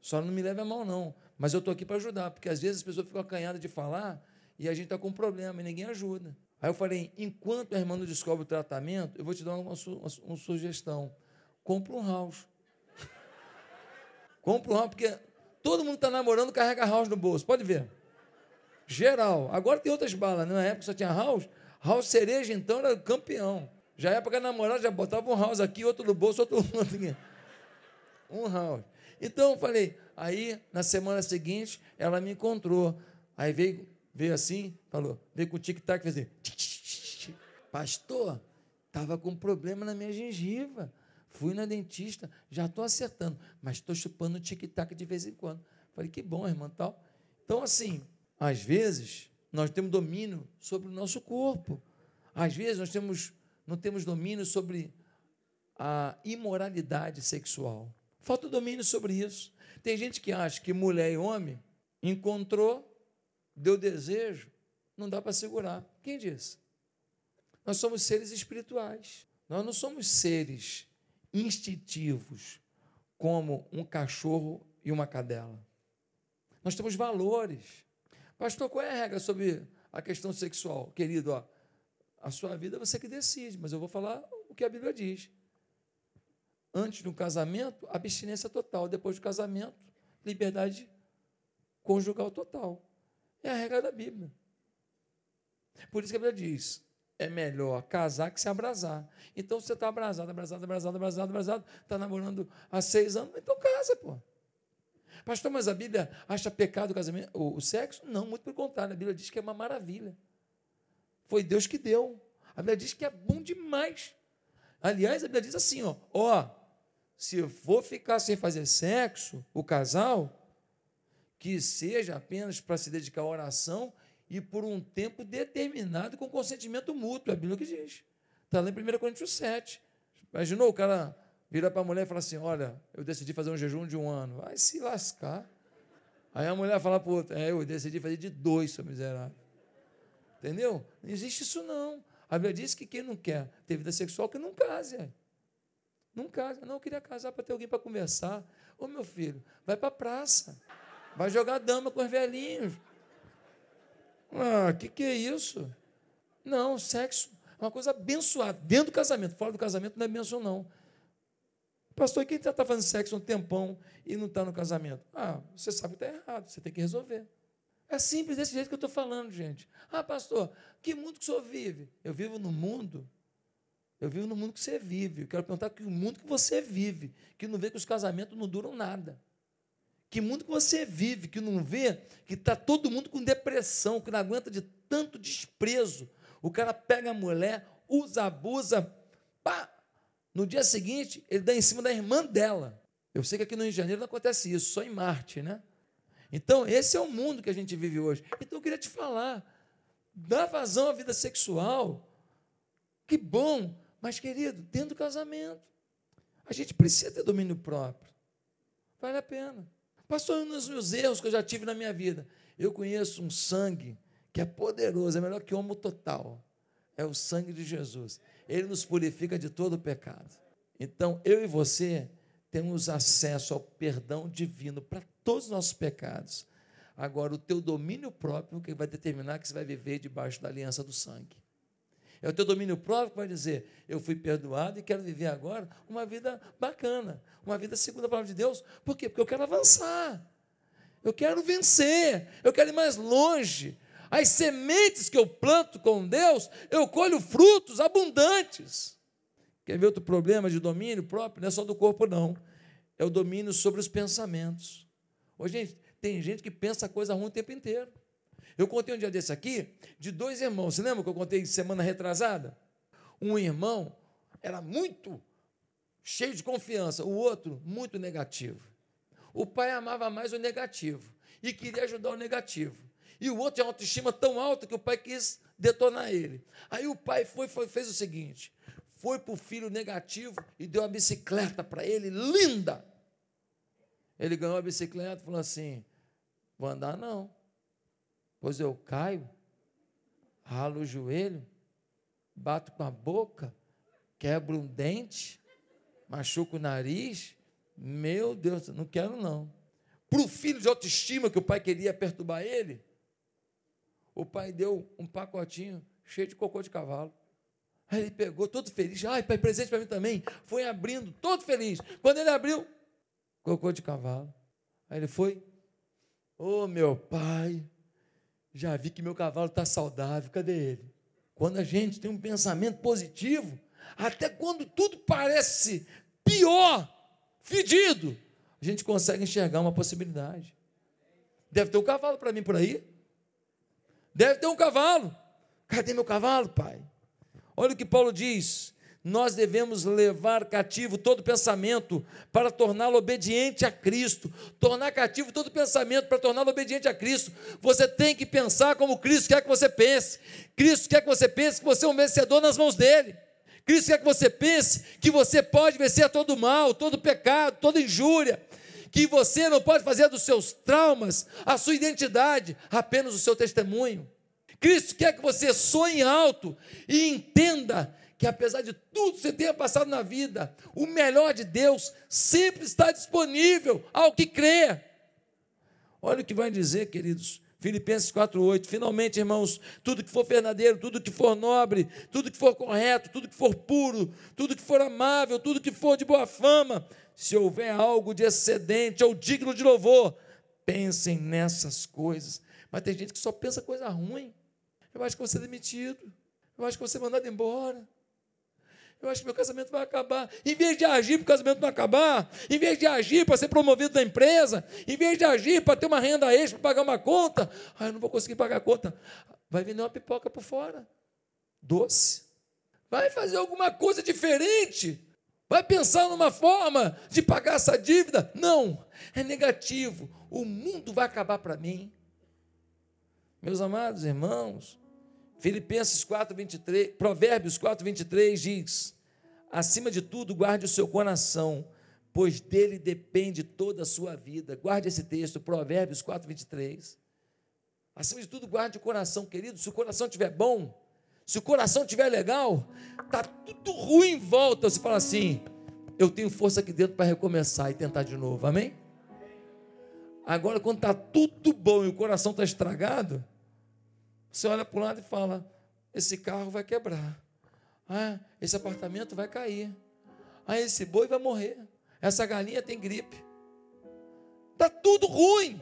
Só não me leve a mal, não. Mas eu estou aqui para ajudar, porque às vezes as pessoas ficam acanhadas de falar e a gente está com um problema e ninguém ajuda. Aí eu falei: enquanto a irmã não descobre o tratamento, eu vou te dar uma, uma, uma sugestão. Compra um house. Compra um house, porque todo mundo está namorando carrega house no bolso. Pode ver. Geral. Agora tem outras balas. Né? Na época só tinha house. House cereja, então, era campeão. Já época namorada, já botava um house aqui, outro no bolso, outro aqui. Um house. Então eu falei, aí na semana seguinte ela me encontrou. Aí veio, veio assim, falou, veio com o tic-tac, fez assim, pastor, estava com problema na minha gengiva. Fui na dentista, já estou acertando, mas estou chupando o tic-tac de vez em quando. Falei, que bom, irmã, tal. Então, assim, às vezes, nós temos domínio sobre o nosso corpo. Às vezes, nós temos, não temos domínio sobre a imoralidade sexual. Falta domínio sobre isso. Tem gente que acha que mulher e homem encontrou, deu desejo, não dá para segurar. Quem disse? Nós somos seres espirituais. Nós não somos seres instintivos como um cachorro e uma cadela. Nós temos valores. Pastor, qual é a regra sobre a questão sexual? Querido, ó, a sua vida é você que decide, mas eu vou falar o que a Bíblia diz. Antes do casamento, abstinência total. Depois do casamento, liberdade conjugal total. É a regra da Bíblia. Por isso que a Bíblia diz: é melhor casar que se abrasar. Então você está abrasado, abrasado, abrasado, abrasado, abrasado, está namorando há seis anos, então casa, pô. Pastor, mas a Bíblia acha pecado o casamento, o, o sexo? Não, muito pelo contrário, a Bíblia diz que é uma maravilha. Foi Deus que deu. A Bíblia diz que é bom demais. Aliás, a Bíblia diz assim: ó, ó se for ficar sem fazer sexo, o casal, que seja apenas para se dedicar à oração e por um tempo determinado com consentimento mútuo. É a Bíblia que diz. Está lá em 1 Coríntios 7. Imaginou o cara virar para a mulher e falar assim: Olha, eu decidi fazer um jejum de um ano. Vai se lascar. Aí a mulher fala para o outro: É, eu decidi fazer de dois, seu miserável. Entendeu? Não existe isso não. A Bíblia diz que quem não quer ter vida sexual, que não case. Não case. Não, eu queria casar para ter alguém para conversar. Ô meu filho, vai para a praça. Vai jogar dama com os velhinhos. Ah, que que é isso? Não, sexo é uma coisa abençoada. Dentro do casamento, fora do casamento não é benção, não. Pastor, quem está fazendo sexo um tempão e não está no casamento? Ah, você sabe que está errado, você tem que resolver. É simples desse jeito que eu estou falando, gente. Ah, pastor, que mundo que o senhor vive? Eu vivo no mundo. Eu vivo no mundo que você vive. Eu quero perguntar que o mundo que você vive, que não vê que os casamentos não duram nada. Que mundo que você vive, que não vê que está todo mundo com depressão, que não aguenta de tanto desprezo. O cara pega a mulher, usa, abusa, pá. No dia seguinte, ele dá em cima da irmã dela. Eu sei que aqui no Rio de Janeiro não acontece isso, só em Marte, né? Então, esse é o mundo que a gente vive hoje. Então, eu queria te falar, dá vazão à vida sexual. Que bom, mas, querido, dentro do casamento, a gente precisa ter domínio próprio. Vale a pena. Pastor, nos meus erros que eu já tive na minha vida, eu conheço um sangue que é poderoso, é melhor que homo total. É o sangue de Jesus. Ele nos purifica de todo o pecado. Então, eu e você temos acesso ao perdão divino para todos os nossos pecados. Agora, o teu domínio próprio que vai determinar que você vai viver debaixo da aliança do sangue. É o teu domínio próprio vai dizer: eu fui perdoado e quero viver agora uma vida bacana, uma vida segundo a palavra de Deus. Por quê? Porque eu quero avançar, eu quero vencer, eu quero ir mais longe. As sementes que eu planto com Deus, eu colho frutos abundantes. Quer ver outro problema de domínio próprio? Não é só do corpo, não. É o domínio sobre os pensamentos. Ô, gente, tem gente que pensa coisa ruim o tempo inteiro. Eu contei um dia desse aqui de dois irmãos. Você lembra que eu contei semana retrasada? Um irmão era muito cheio de confiança, o outro muito negativo. O pai amava mais o negativo e queria ajudar o negativo. E o outro tinha autoestima tão alta que o pai quis detonar ele. Aí o pai foi, foi fez o seguinte: foi para o filho negativo e deu uma bicicleta para ele, linda. Ele ganhou a bicicleta e falou assim: vou andar não. Pois eu caio, ralo o joelho, bato com a boca, quebro um dente, machuco o nariz. Meu Deus, não quero não. Para o filho de autoestima que o pai queria perturbar ele, o pai deu um pacotinho cheio de cocô de cavalo. Aí ele pegou todo feliz. Ai, pai, presente para mim também. Foi abrindo, todo feliz. Quando ele abriu, cocô de cavalo. Aí ele foi. Ô oh, meu pai, já vi que meu cavalo está saudável, cadê ele? Quando a gente tem um pensamento positivo, até quando tudo parece pior, fedido, a gente consegue enxergar uma possibilidade. Deve ter um cavalo para mim por aí. Deve ter um cavalo. Cadê meu cavalo, pai? Olha o que Paulo diz: nós devemos levar cativo todo pensamento para torná-lo obediente a Cristo. Tornar cativo todo pensamento para torná-lo obediente a Cristo. Você tem que pensar como Cristo quer que você pense. Cristo quer que você pense que você é um vencedor nas mãos dele. Cristo quer que você pense que você pode vencer todo mal, todo pecado, toda injúria. Que você não pode fazer dos seus traumas a sua identidade, apenas o seu testemunho. Cristo quer que você sonhe alto e entenda que apesar de tudo que você tenha passado na vida, o melhor de Deus sempre está disponível ao que crê. Olha o que vai dizer, queridos. Filipenses 4:8. Finalmente, irmãos, tudo que for verdadeiro, tudo que for nobre, tudo que for correto, tudo que for puro, tudo que for amável, tudo que for de boa fama, se houver algo de excedente ou digno de louvor, pensem nessas coisas. Mas tem gente que só pensa coisa ruim. Eu acho que você é demitido. Eu acho que você é mandado embora eu acho que meu casamento vai acabar. Em vez de agir para o casamento não acabar, em vez de agir para ser promovido da empresa, em vez de agir para ter uma renda extra, para pagar uma conta, ah, eu não vou conseguir pagar a conta. Vai vender uma pipoca por fora, doce. Vai fazer alguma coisa diferente. Vai pensar numa forma de pagar essa dívida. Não, é negativo. O mundo vai acabar para mim. Meus amados irmãos, Filipenses 4, 23, Provérbios 4, 23 diz: Acima de tudo, guarde o seu coração, pois dele depende toda a sua vida. Guarde esse texto, Provérbios 4, 23. Acima de tudo, guarde o coração, querido. Se o coração estiver bom, se o coração estiver legal, está tudo ruim em volta. Você fala assim: eu tenho força aqui dentro para recomeçar e tentar de novo. Amém? Agora, quando está tudo bom e o coração está estragado, você olha para um lado e fala: esse carro vai quebrar. Ah, esse apartamento vai cair. Ah, esse boi vai morrer. Essa galinha tem gripe. Está tudo ruim.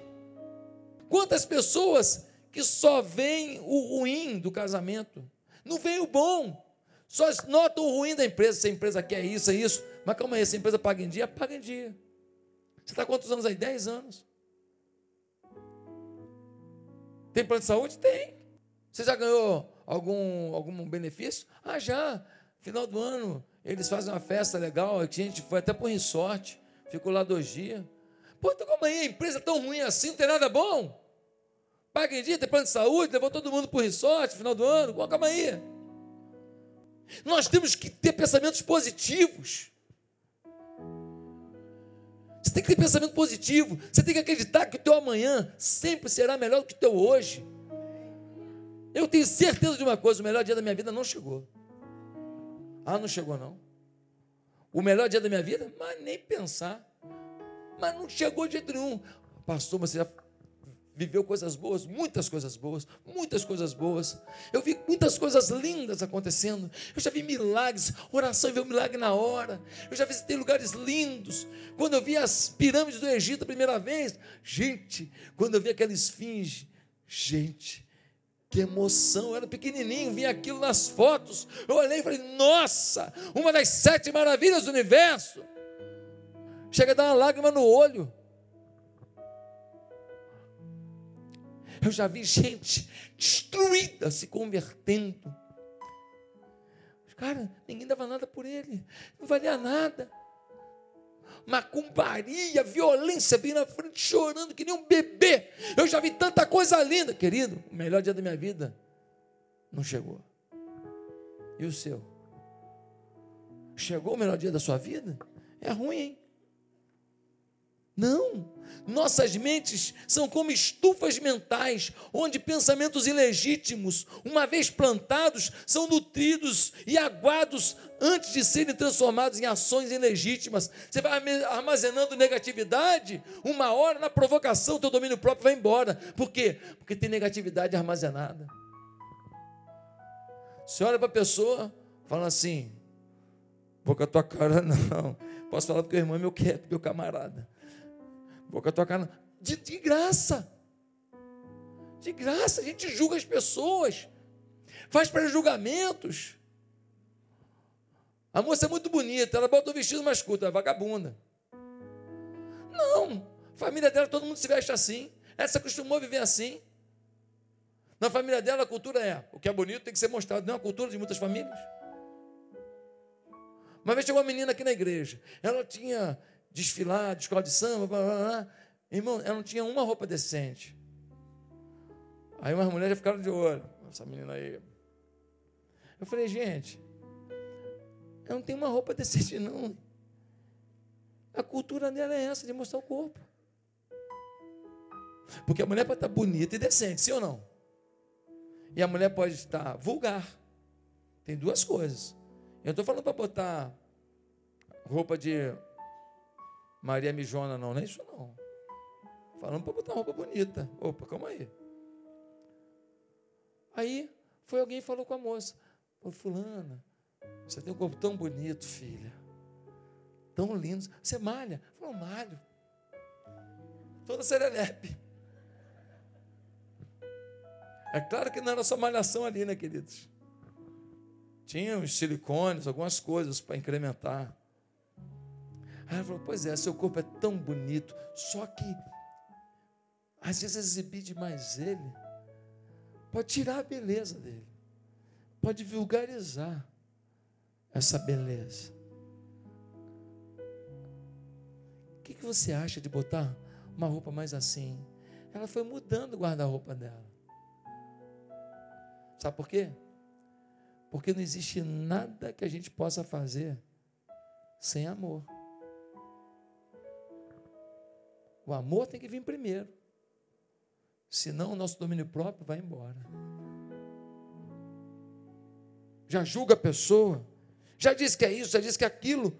Quantas pessoas que só veem o ruim do casamento, não veem o bom, só notam o ruim da empresa. Se a empresa quer isso, é isso. Mas calma aí, se a empresa paga em dia, paga em dia. Você está quantos anos aí? Dez anos. Tem plano de saúde? Tem. Você já ganhou algum, algum benefício? Ah, já. Final do ano, eles fazem uma festa legal. A gente foi até para o resort, ficou lá dois dias. Pô, então como aí? A empresa é tão ruim assim, não tem nada bom? Paga em dia, tem plano de saúde, levou todo mundo para o resort, final do ano. Pô, calma aí. Nós temos que ter pensamentos positivos. Você tem que ter pensamento positivo. Você tem que acreditar que o teu amanhã sempre será melhor do que o teu hoje. Eu tenho certeza de uma coisa: o melhor dia da minha vida não chegou. Ah, não chegou não. O melhor dia da minha vida? Mas nem pensar. Mas não chegou de jeito nenhum. Pastor, você já viveu coisas boas, muitas coisas boas, muitas coisas boas. Eu vi muitas coisas lindas acontecendo. Eu já vi milagres, oração e ver um milagre na hora. Eu já visitei lugares lindos. Quando eu vi as pirâmides do Egito a primeira vez, gente, quando eu vi aquela esfinge, gente, Que emoção, eu era pequenininho, vi aquilo nas fotos. Eu olhei e falei: Nossa, uma das sete maravilhas do universo. Chega a dar uma lágrima no olho. Eu já vi gente destruída se convertendo. Cara, ninguém dava nada por ele, não valia nada. Macumbaria, violência, vim na frente chorando que nem um bebê. Eu já vi tanta coisa linda, querido. O melhor dia da minha vida não chegou. E o seu? Chegou o melhor dia da sua vida? É ruim, hein? Não. Nossas mentes são como estufas mentais, onde pensamentos ilegítimos, uma vez plantados, são nutridos e aguados antes de serem transformados em ações ilegítimas. Você vai armazenando negatividade, uma hora na provocação, teu domínio próprio vai embora. Por quê? Porque tem negatividade armazenada. Você olha para a pessoa, fala assim: vou com a tua cara, não. Posso falar porque o irmão é meu, meu camarada. Boca tua cara. De, de graça. De graça. A gente julga as pessoas. Faz pré-julgamentos. A moça é muito bonita. Ela bota o vestido mais curto. É vagabunda. Não. família dela, todo mundo se veste assim. Ela se acostumou a viver assim. Na família dela, a cultura é: o que é bonito tem que ser mostrado. Não é a cultura de muitas famílias. Uma vez chegou uma menina aqui na igreja. Ela tinha desfilar, de escola de samba, blá, blá, blá. Irmão, ela não tinha uma roupa decente. Aí umas mulheres ficaram de olho. Essa menina aí. Eu falei, gente, eu não tenho uma roupa decente, não. A cultura dela é essa, de mostrar o corpo. Porque a mulher pode estar bonita e decente, sim ou não? E a mulher pode estar vulgar. Tem duas coisas. Eu estou falando para botar roupa de Maria Mijona, não, não é isso não. Falando para botar roupa bonita. Opa, calma aí. Aí foi alguém e falou com a moça: Pô, Fulana, você tem um corpo tão bonito, filha. Tão lindo. Você malha? Falou, malho. Toda serelepe. É claro que não era só malhação ali, né, queridos? Tinha os silicones, algumas coisas para incrementar. Ela falou: Pois é, seu corpo é tão bonito, só que às vezes exibir demais ele pode tirar a beleza dele, pode vulgarizar essa beleza. O que, que você acha de botar uma roupa mais assim? Ela foi mudando o guarda-roupa dela. Sabe por quê? Porque não existe nada que a gente possa fazer sem amor. O amor tem que vir primeiro. Senão o nosso domínio próprio vai embora. Já julga a pessoa, já diz que é isso, já diz que é aquilo.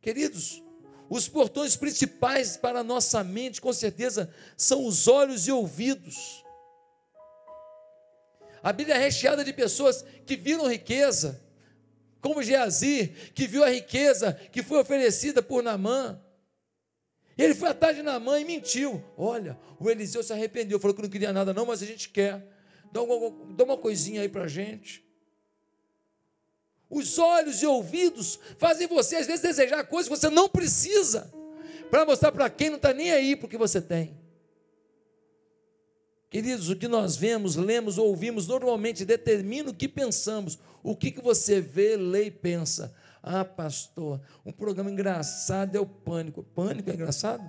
Queridos, os portões principais para a nossa mente, com certeza, são os olhos e ouvidos. A Bíblia é recheada de pessoas que viram riqueza, como Geazi, que viu a riqueza que foi oferecida por Namã. Ele foi atrás de Namã e mentiu. Olha, o Eliseu se arrependeu, falou que não queria nada, não, mas a gente quer. Dá uma, dá uma coisinha aí para a gente. Os olhos e ouvidos fazem você, às vezes, desejar coisas que você não precisa, para mostrar para quem não está nem aí porque você tem. Queridos, o que nós vemos, lemos ou ouvimos normalmente determina o que pensamos. O que, que você vê, lê e pensa. Ah, pastor, um programa engraçado é o pânico. Pânico é engraçado?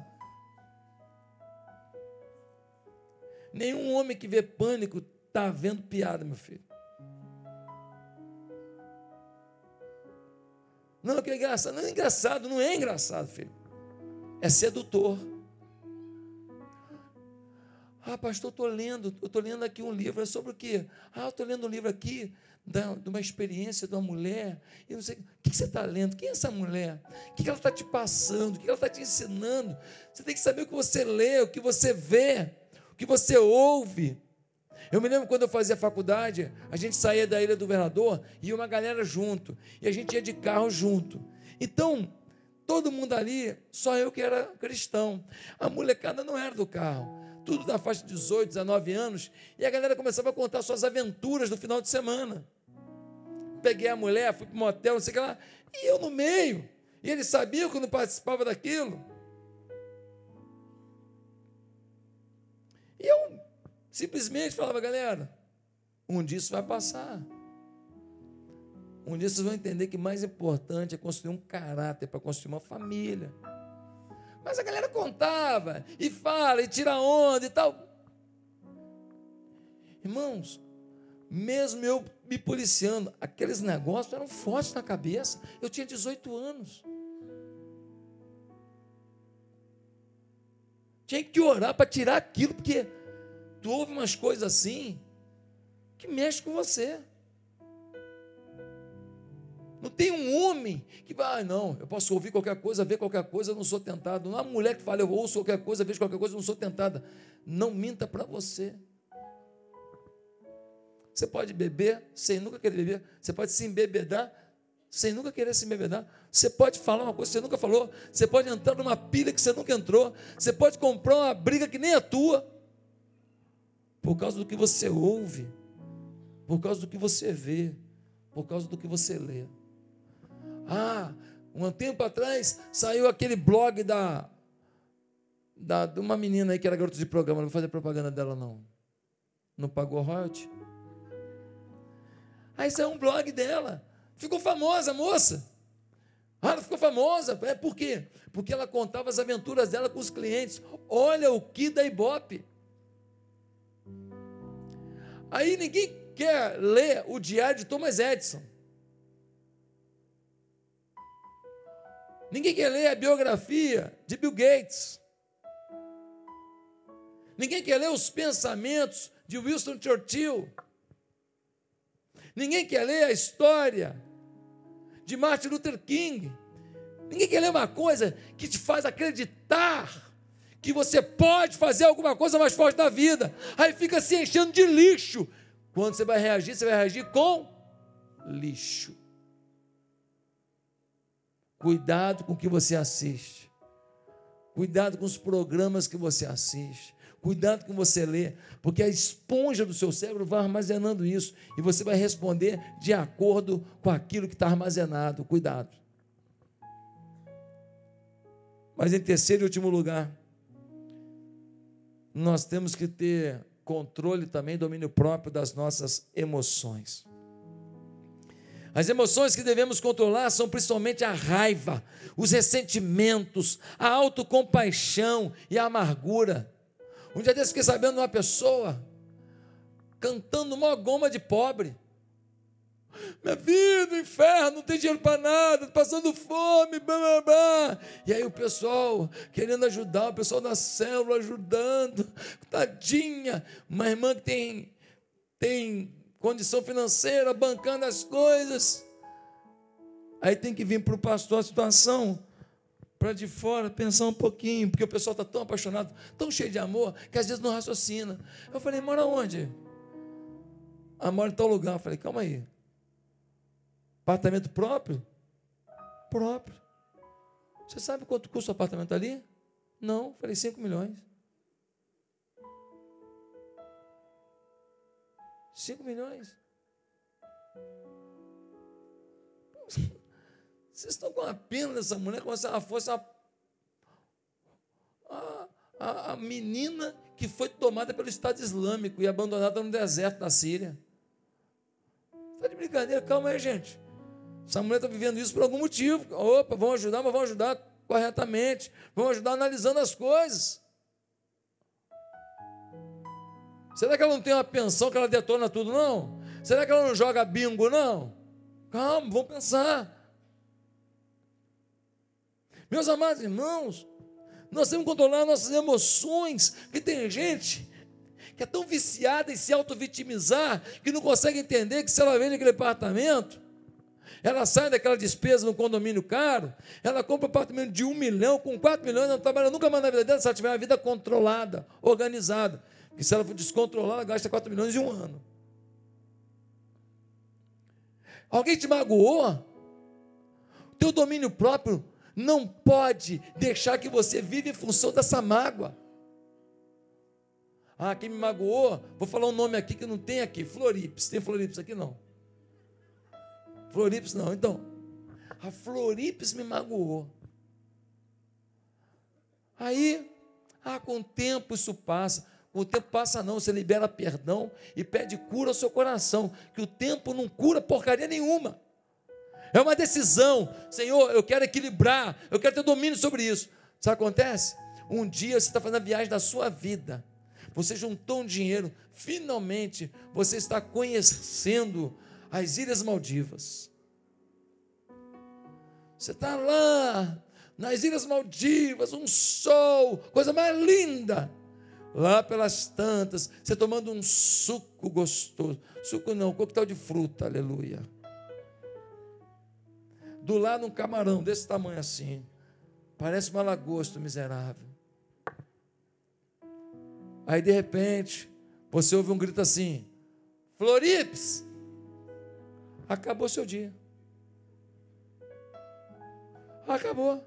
Nenhum homem que vê pânico está vendo piada, meu filho. Não, que é engraçado. Não é engraçado, não é engraçado, filho. É sedutor. Ah, pastor, estou lendo, eu estou lendo aqui um livro. É sobre o quê? Ah, eu estou lendo um livro aqui de uma experiência de uma mulher. E não sei, o que você está lendo? Quem é essa mulher? O que ela está te passando? O que ela está te ensinando? Você tem que saber o que você lê, o que você vê, o que você ouve. Eu me lembro quando eu fazia faculdade, a gente saía da Ilha do Governador e uma galera junto. E a gente ia de carro junto. Então, todo mundo ali, só eu que era cristão. A molecada não era do carro. Tudo da faixa de 18, 19 anos, e a galera começava a contar suas aventuras do final de semana. Peguei a mulher, fui para o motel, não sei o que lá, e eu no meio. E ele sabia que eu não participava daquilo. E eu simplesmente falava, galera, um dia isso vai passar. Um dia vocês vão entender que mais importante é construir um caráter para construir uma família. Mas a galera contava, e fala, e tira onda e tal. Irmãos, mesmo eu me policiando, aqueles negócios eram fortes na cabeça. Eu tinha 18 anos. Tinha que orar para tirar aquilo, porque tu ouve umas coisas assim que mexe com você. Não tem um homem que vai, ah, não, eu posso ouvir qualquer coisa, ver qualquer coisa, eu não sou tentado. Não há mulher que fala, eu ouço qualquer coisa, vejo qualquer coisa, eu não sou tentada. Não minta para você. Você pode beber sem nunca querer beber. Você pode se embebedar sem nunca querer se embebedar. Você pode falar uma coisa que você nunca falou. Você pode entrar numa pilha que você nunca entrou. Você pode comprar uma briga que nem a tua. Por causa do que você ouve. Por causa do que você vê. Por causa do que você lê. Ah, um tempo atrás saiu aquele blog da, da de uma menina aí que era garota de programa, não vou fazer propaganda dela não. Não pagou royalty? Aí saiu um blog dela. Ficou famosa a moça. Ah, ela ficou famosa. É por quê? Porque ela contava as aventuras dela com os clientes. Olha o que da Ibope. Aí ninguém quer ler o diário de Thomas Edison. Ninguém quer ler a biografia de Bill Gates. Ninguém quer ler os pensamentos de Winston Churchill. Ninguém quer ler a história de Martin Luther King. Ninguém quer ler uma coisa que te faz acreditar que você pode fazer alguma coisa mais forte da vida. Aí fica se enchendo de lixo. Quando você vai reagir, você vai reagir com lixo. Cuidado com o que você assiste. Cuidado com os programas que você assiste. Cuidado com o que você lê, porque a esponja do seu cérebro vai armazenando isso e você vai responder de acordo com aquilo que está armazenado. Cuidado. Mas em terceiro e último lugar, nós temos que ter controle também, domínio próprio das nossas emoções. As emoções que devemos controlar são principalmente a raiva, os ressentimentos, a autocompaixão e a amargura. Um dia desse fiquei sabendo de uma pessoa cantando uma goma de pobre. Minha vida, inferno, não tem dinheiro para nada, passando fome, blá, blá, blá. E aí o pessoal querendo ajudar, o pessoal da célula ajudando, tadinha, uma irmã que tem, tem condição financeira, bancando as coisas. Aí tem que vir para o pastor a situação, para de fora, pensar um pouquinho, porque o pessoal está tão apaixonado, tão cheio de amor, que às vezes não raciocina. Eu falei, mora onde? Ah, mora em tal lugar. Eu falei, calma aí. Apartamento próprio? Próprio. Você sabe quanto custa o apartamento ali? Não. Eu falei, 5 milhões. 5 milhões. Vocês estão com a pena dessa mulher como se ela fosse a, a, a, a menina que foi tomada pelo Estado Islâmico e abandonada no deserto da Síria. Está de brincadeira, calma aí, gente. Essa mulher está vivendo isso por algum motivo. Opa, vamos ajudar, mas vamos ajudar corretamente. Vamos ajudar analisando as coisas. Será que ela não tem uma pensão que ela detona tudo, não? Será que ela não joga bingo, não? Calma, vamos pensar. Meus amados irmãos, nós temos que controlar nossas emoções, que tem gente que é tão viciada em se auto-vitimizar que não consegue entender que se ela vende aquele apartamento, ela sai daquela despesa no condomínio caro, ela compra um apartamento de um milhão, com quatro milhões, não trabalha nunca mais na vida dela se ela tiver uma vida controlada, organizada. Porque se ela for descontrolar, ela gasta 4 milhões em um ano. Alguém te magoou? Teu domínio próprio não pode deixar que você viva em função dessa mágoa. Ah, quem me magoou, vou falar um nome aqui que não tem aqui, Floripes. Tem Floripes aqui não? Floripes não. Então, a Floripes me magoou. Aí, ah, com o tempo isso passa. O tempo passa não, você libera perdão e pede cura ao seu coração, que o tempo não cura porcaria nenhuma. É uma decisão. Senhor, eu quero equilibrar, eu quero ter domínio sobre isso. Sabe o que acontece? Um dia você está fazendo a viagem da sua vida. Você juntou um dinheiro, finalmente você está conhecendo as Ilhas Maldivas. Você está lá, nas Ilhas Maldivas, um sol, coisa mais linda. Lá pelas tantas, você tomando um suco gostoso. Suco não, coquetel de fruta, aleluia. Do lado um camarão desse tamanho assim. Parece uma lagosta miserável. Aí de repente, você ouve um grito assim: Florips! Acabou seu dia. Acabou.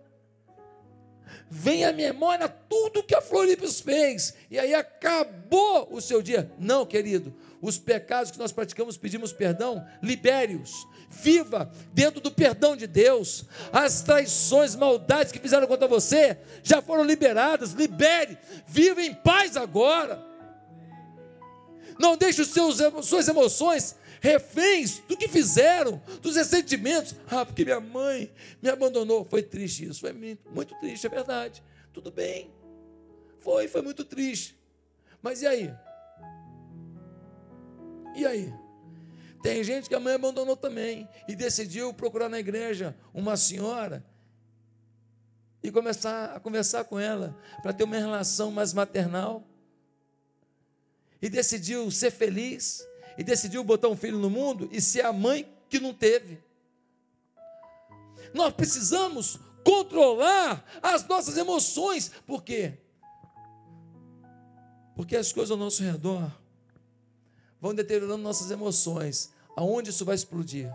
Vem à memória tudo que a Florips fez, e aí acabou o seu dia. Não, querido, os pecados que nós praticamos, pedimos perdão, libere-os, viva dentro do perdão de Deus. As traições, maldades que fizeram contra você já foram liberadas, libere, viva em paz agora. Não deixe os seus, suas emoções reféns do que fizeram, dos ressentimentos. Ah, porque minha mãe me abandonou. Foi triste isso, foi muito triste, é verdade. Tudo bem. Foi, foi muito triste. Mas e aí? E aí? Tem gente que a mãe abandonou também e decidiu procurar na igreja uma senhora e começar a conversar com ela para ter uma relação mais maternal. E decidiu ser feliz e decidiu botar um filho no mundo e ser a mãe que não teve. Nós precisamos controlar as nossas emoções, por quê? Porque as coisas ao nosso redor vão deteriorando nossas emoções. Aonde isso vai explodir?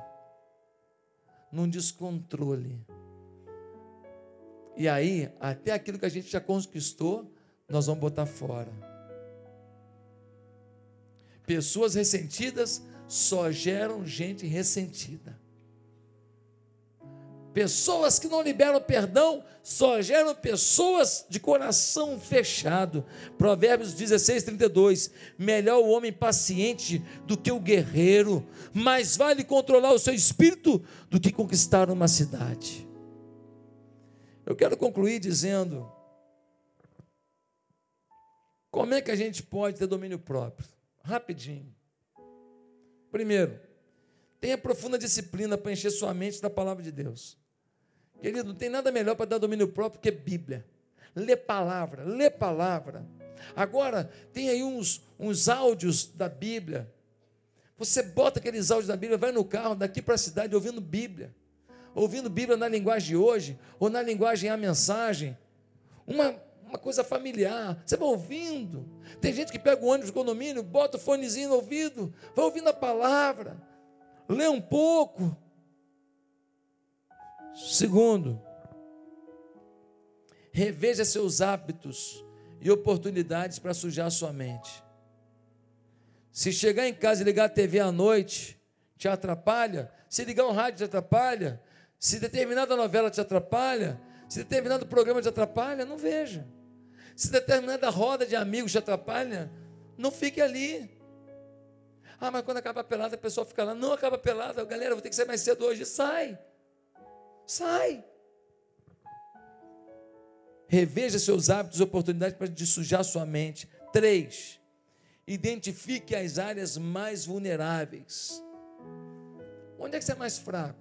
Num descontrole. E aí, até aquilo que a gente já conquistou, nós vamos botar fora. Pessoas ressentidas só geram gente ressentida. Pessoas que não liberam perdão só geram pessoas de coração fechado. Provérbios 16, 32. Melhor o homem paciente do que o guerreiro, mais vale controlar o seu espírito do que conquistar uma cidade. Eu quero concluir dizendo: como é que a gente pode ter domínio próprio? Rapidinho. Primeiro, tenha profunda disciplina para encher sua mente da palavra de Deus. Querido, não tem nada melhor para dar domínio próprio que Bíblia. Lê palavra, lê palavra. Agora, tem aí uns, uns áudios da Bíblia. Você bota aqueles áudios da Bíblia, vai no carro, daqui para a cidade, ouvindo Bíblia. Ouvindo Bíblia na linguagem de hoje, ou na linguagem a mensagem. Uma, uma coisa familiar. Você vai ouvindo. Tem gente que pega o ônibus de condomínio, bota o fonezinho no ouvido, vai ouvindo a palavra, lê um pouco. Segundo, reveja seus hábitos e oportunidades para sujar sua mente. Se chegar em casa e ligar a TV à noite, te atrapalha. Se ligar um rádio, te atrapalha. Se determinada novela te atrapalha. Se determinado programa te atrapalha, não veja. Se determinada roda de amigos te atrapalha, não fique ali. Ah, mas quando acaba a pelada, a pessoa fica lá. Não acaba a pelada, galera, vou ter que sair mais cedo hoje. Sai. Sai. Reveja seus hábitos e oportunidades para de sujar sua mente. Três, identifique as áreas mais vulneráveis. Onde é que você é mais fraco?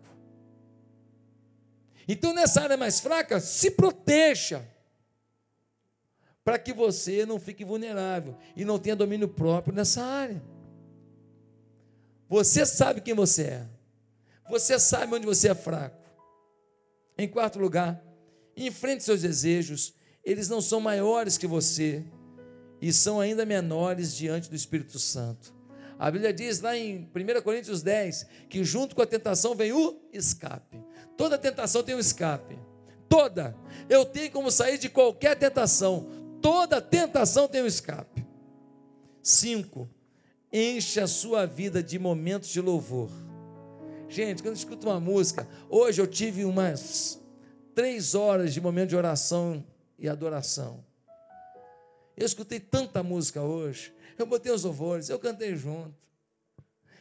Então, nessa área mais fraca, se proteja. Para que você não fique vulnerável e não tenha domínio próprio nessa área. Você sabe quem você é. Você sabe onde você é fraco. Em quarto lugar, enfrente seus desejos, eles não são maiores que você e são ainda menores diante do Espírito Santo. A Bíblia diz lá em 1 Coríntios 10 que junto com a tentação vem o escape. Toda tentação tem um escape. Toda. Eu tenho como sair de qualquer tentação. Toda tentação tem um escape. Cinco, enche a sua vida de momentos de louvor. Gente, quando eu escuto uma música, hoje eu tive umas três horas de momento de oração e adoração. Eu escutei tanta música hoje. Eu botei os louvores, eu cantei junto.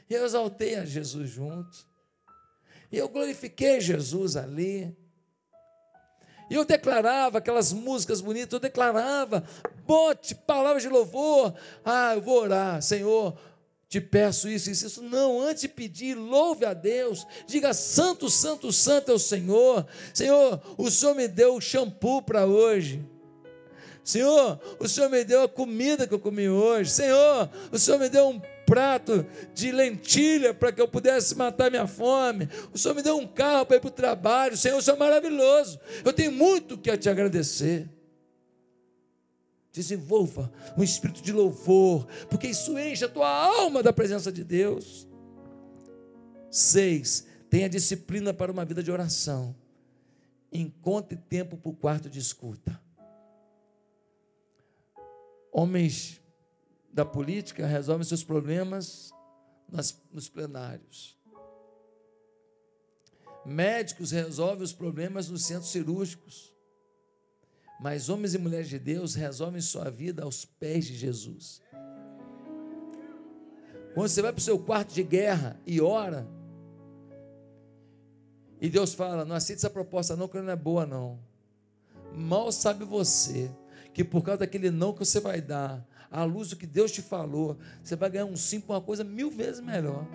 Eu exaltei a Jesus junto. E eu glorifiquei Jesus ali. E eu declarava aquelas músicas bonitas, eu declarava, bote palavras de louvor. Ah, eu vou orar, Senhor, te peço isso, isso, isso. Não, antes de pedir, louve a Deus. Diga: Santo, Santo, Santo é o Senhor. Senhor, o Senhor me deu o shampoo para hoje. Senhor, o Senhor me deu a comida que eu comi hoje. Senhor, o Senhor me deu um prato de lentilha para que eu pudesse matar minha fome. O Senhor me deu um carro para ir para o trabalho. Senhor, o Senhor é maravilhoso. Eu tenho muito que te agradecer. Desenvolva um espírito de louvor, porque isso enche a tua alma da presença de Deus. Seis, tenha disciplina para uma vida de oração. Encontre tempo para o quarto de escuta. Homens da política resolvem seus problemas nas, nos plenários. Médicos resolvem os problemas nos centros cirúrgicos. Mas homens e mulheres de Deus resolvem sua vida aos pés de Jesus. Quando você vai para o seu quarto de guerra e ora, e Deus fala: não aceite essa proposta, não, que não é boa, não. Mal sabe você que por causa daquele não que você vai dar, à luz do que Deus te falou, você vai ganhar um sim para uma coisa mil vezes melhor.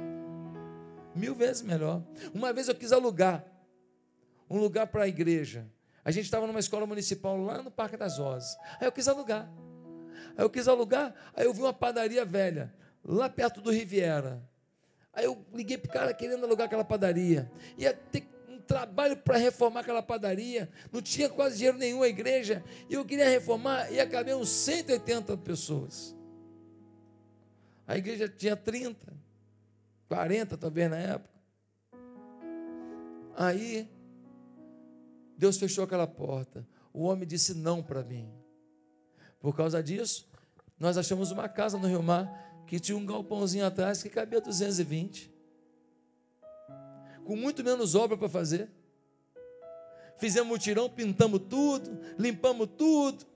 Mil vezes melhor. Uma vez eu quis alugar um lugar para a igreja. A gente estava numa escola municipal lá no Parque das Rosas. Aí eu quis alugar. Aí eu quis alugar, aí eu vi uma padaria velha, lá perto do Riviera. Aí eu liguei para o cara querendo alugar aquela padaria. Ia ter um trabalho para reformar aquela padaria. Não tinha quase dinheiro nenhum a igreja. E eu queria reformar e acabei uns 180 pessoas. A igreja tinha 30, 40 talvez na época. Aí Deus fechou aquela porta. O homem disse não para mim. Por causa disso, nós achamos uma casa no Rio Mar que tinha um galpãozinho atrás que cabia 220. Com muito menos obra para fazer. Fizemos mutirão, pintamos tudo, limpamos tudo,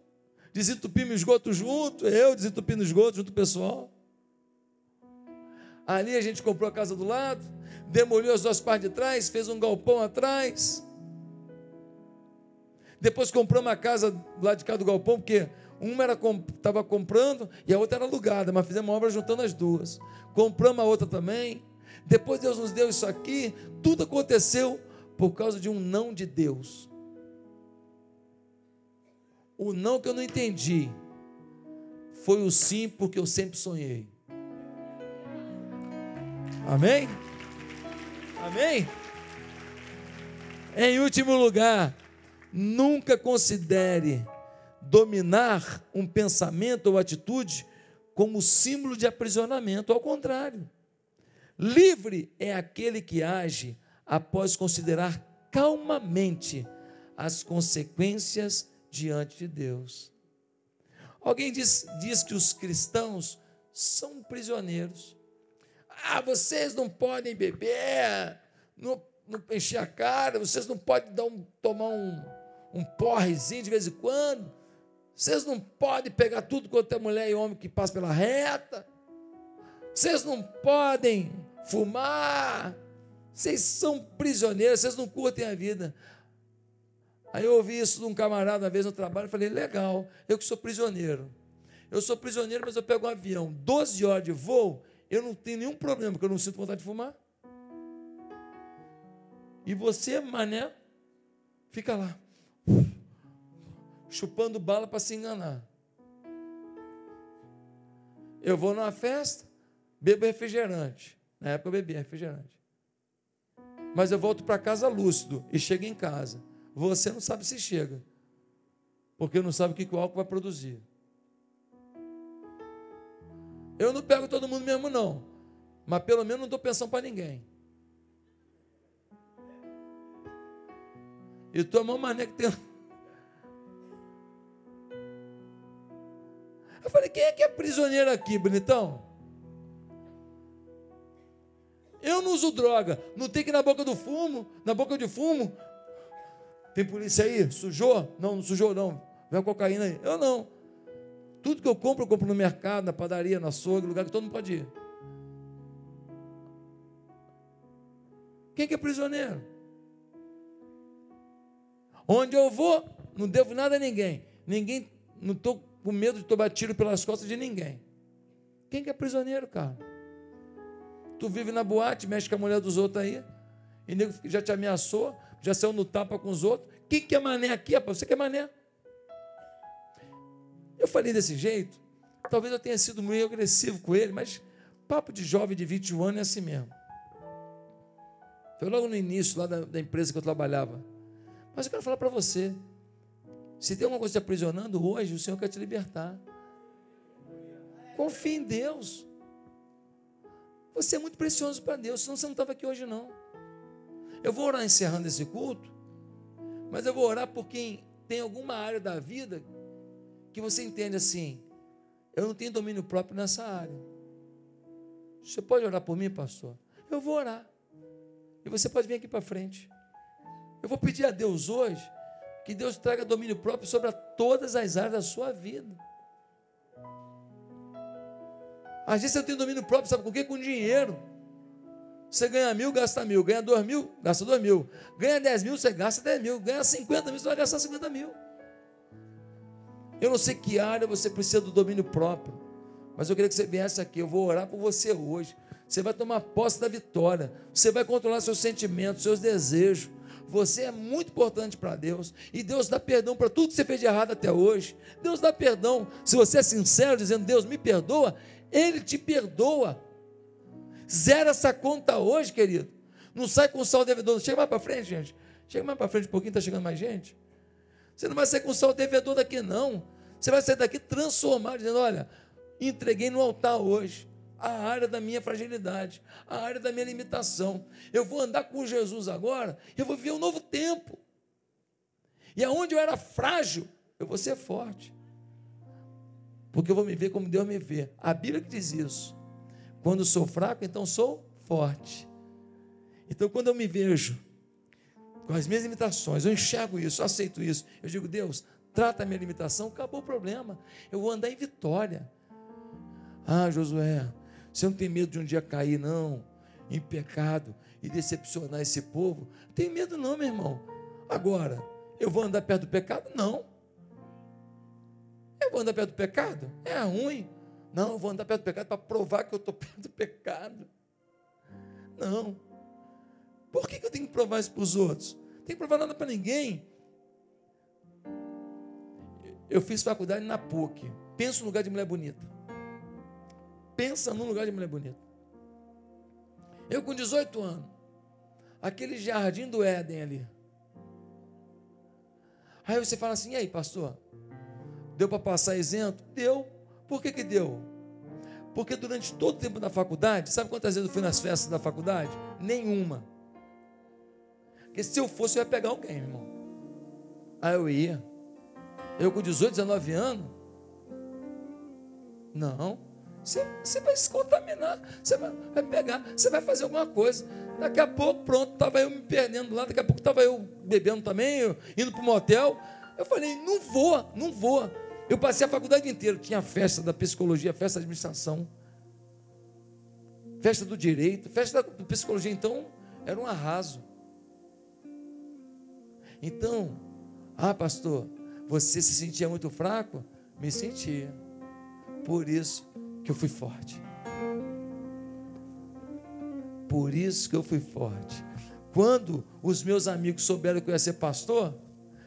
desentupimos esgoto junto, eu desentupindo esgoto junto com o pessoal. Ali a gente comprou a casa do lado, demoliu as duas partes de trás, fez um galpão atrás. Depois compramos uma casa lá de cá do galpão, porque uma estava comprando e a outra era alugada, mas fizemos uma obra juntando as duas. Compramos a outra também. Depois Deus nos deu isso aqui. Tudo aconteceu por causa de um não de Deus. O não que eu não entendi foi o sim porque eu sempre sonhei. Amém? Amém? Em último lugar, Nunca considere dominar um pensamento ou atitude como símbolo de aprisionamento, ao contrário. Livre é aquele que age após considerar calmamente as consequências diante de Deus. Alguém diz, diz que os cristãos são prisioneiros. Ah, vocês não podem beber, não, não encher a cara, vocês não podem dar um, tomar um, um porrezinho de vez em quando. Vocês não podem pegar tudo quanto é mulher e homem que passa pela reta. Vocês não podem fumar. Vocês são prisioneiros, vocês não curtem a vida. Aí eu ouvi isso de um camarada uma vez no trabalho e falei: legal, eu que sou prisioneiro. Eu sou prisioneiro, mas eu pego um avião, 12 horas de voo, eu não tenho nenhum problema, porque eu não sinto vontade de fumar. E você, mané, fica lá chupando bala para se enganar. Eu vou numa festa, bebo refrigerante. Na época eu bebia refrigerante. Mas eu volto para casa lúcido e chego em casa. Você não sabe se chega, porque não sabe o que o álcool vai produzir. Eu não pego todo mundo mesmo, não. Mas pelo menos não dou pensão para ninguém. E mão mané que tem Eu falei, quem é que é prisioneiro aqui, bonitão? Eu não uso droga. Não tem que ir na boca do fumo, na boca de fumo. Tem polícia aí? Sujou? Não, não sujou não. Vem a cocaína aí. Eu não. Tudo que eu compro, eu compro no mercado, na padaria, na açougue, lugar que todo mundo pode ir. Quem que é prisioneiro? Onde eu vou, não devo nada a ninguém. Ninguém, não estou com medo de tomar tiro pelas costas de ninguém. Quem que é prisioneiro, cara? Tu vive na boate, mexe com a mulher dos outros aí, e nego já te ameaçou, já saiu no tapa com os outros. Quem que é mané aqui, rapaz? Você que é mané. Eu falei desse jeito, talvez eu tenha sido meio agressivo com ele, mas papo de jovem de 21 anos é assim mesmo. Foi logo no início lá da, da empresa que eu trabalhava. Mas eu quero falar para você: se tem alguma coisa te aprisionando hoje, o Senhor quer te libertar. Confie em Deus. Você é muito precioso para Deus, senão você não estava aqui hoje, não. Eu vou orar encerrando esse culto, mas eu vou orar por quem tem alguma área da vida que você entende assim: eu não tenho domínio próprio nessa área. Você pode orar por mim, pastor? Eu vou orar. E você pode vir aqui para frente. Eu vou pedir a Deus hoje que Deus traga domínio próprio sobre todas as áreas da sua vida. Às vezes você tem domínio próprio, sabe com o quê? Com dinheiro. Você ganha mil, gasta mil. Ganha dois mil, gasta dois mil. Ganha dez mil, você gasta dez mil. Ganha cinquenta mil, você vai gastar cinquenta mil. Eu não sei que área você precisa do domínio próprio. Mas eu queria que você viesse aqui. Eu vou orar por você hoje. Você vai tomar posse da vitória. Você vai controlar seus sentimentos, seus desejos. Você é muito importante para Deus. E Deus dá perdão para tudo que você fez de errado até hoje. Deus dá perdão. Se você é sincero, dizendo, Deus me perdoa, ele te perdoa. Zera essa conta hoje, querido. Não sai com o sal devedor. Chega mais para frente, gente. Chega mais para frente um pouquinho, está chegando mais gente. Você não vai sair com o sal devedor daqui, não. Você vai sair daqui transformado, dizendo: olha, entreguei no altar hoje a área da minha fragilidade, a área da minha limitação. Eu vou andar com Jesus agora, eu vou viver um novo tempo. E aonde eu era frágil, eu vou ser forte porque eu vou me ver como Deus me vê. A Bíblia que diz isso. Quando sou fraco, então sou forte. Então, quando eu me vejo com as minhas limitações, eu enxergo isso, eu aceito isso. Eu digo, Deus, trata a minha limitação, acabou o problema. Eu vou andar em vitória. Ah, Josué, você não tem medo de um dia cair, não, em pecado e decepcionar esse povo? Não tem medo, não, meu irmão. Agora, eu vou andar perto do pecado? Não. Eu vou andar perto do pecado? É ruim. Não, eu vou andar perto do pecado para provar que eu estou perto do pecado. Não. Por que, que eu tenho que provar isso para os outros? Não tenho que provar nada para ninguém. Eu fiz faculdade na PUC. Pensa no lugar de mulher bonita. Pensa num lugar de mulher bonita. Eu com 18 anos. Aquele jardim do Éden ali. Aí você fala assim, e aí, pastor? Deu para passar isento? Deu. Por que, que deu? Porque durante todo o tempo da faculdade, sabe quantas vezes eu fui nas festas da faculdade? Nenhuma. Porque se eu fosse, eu ia pegar alguém, irmão. Aí eu ia. Eu com 18, 19 anos? Não. Você, você vai se contaminar. Você vai, vai, pegar. Você vai fazer alguma coisa. Daqui a pouco, pronto, estava eu me perdendo lá. Daqui a pouco estava eu bebendo também, eu, indo para o motel. Eu falei, não vou, não vou. Eu passei a faculdade inteira, tinha festa da psicologia, festa da administração, festa do direito, festa da psicologia, então era um arraso. Então, ah, pastor, você se sentia muito fraco? Me sentia. Por isso que eu fui forte. Por isso que eu fui forte. Quando os meus amigos souberam que eu ia ser pastor,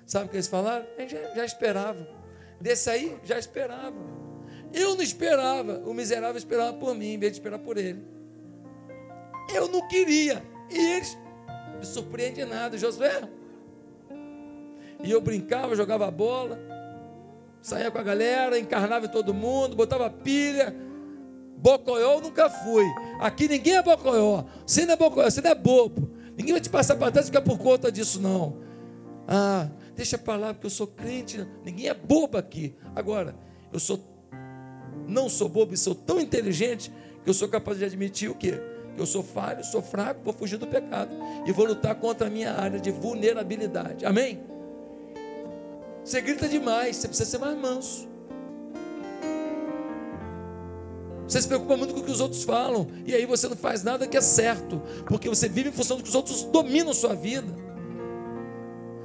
sabe o que eles falaram? A gente já, já esperava. Desse aí, já esperava. Eu não esperava. O miserável esperava por mim, em vez de esperar por ele. Eu não queria. E eles me surpreendem nada. Josué. E eu brincava, jogava bola. Saía com a galera, encarnava todo mundo, botava pilha. Bocoió eu nunca fui. Aqui ninguém é bocoió. Você não é bocoió, você não é bobo. Ninguém vai te passar para trás e ficar por conta disso, não. Ah, deixa para lá, porque eu sou crente. Ninguém é bobo aqui. Agora, eu sou não sou bobo e sou tão inteligente que eu sou capaz de admitir o quê? Que eu sou falho, sou fraco, vou fugir do pecado e vou lutar contra a minha área de vulnerabilidade. Amém? Você grita demais, você precisa ser mais manso. Você se preocupa muito com o que os outros falam, e aí você não faz nada que é certo, porque você vive em função do que os outros dominam a sua vida.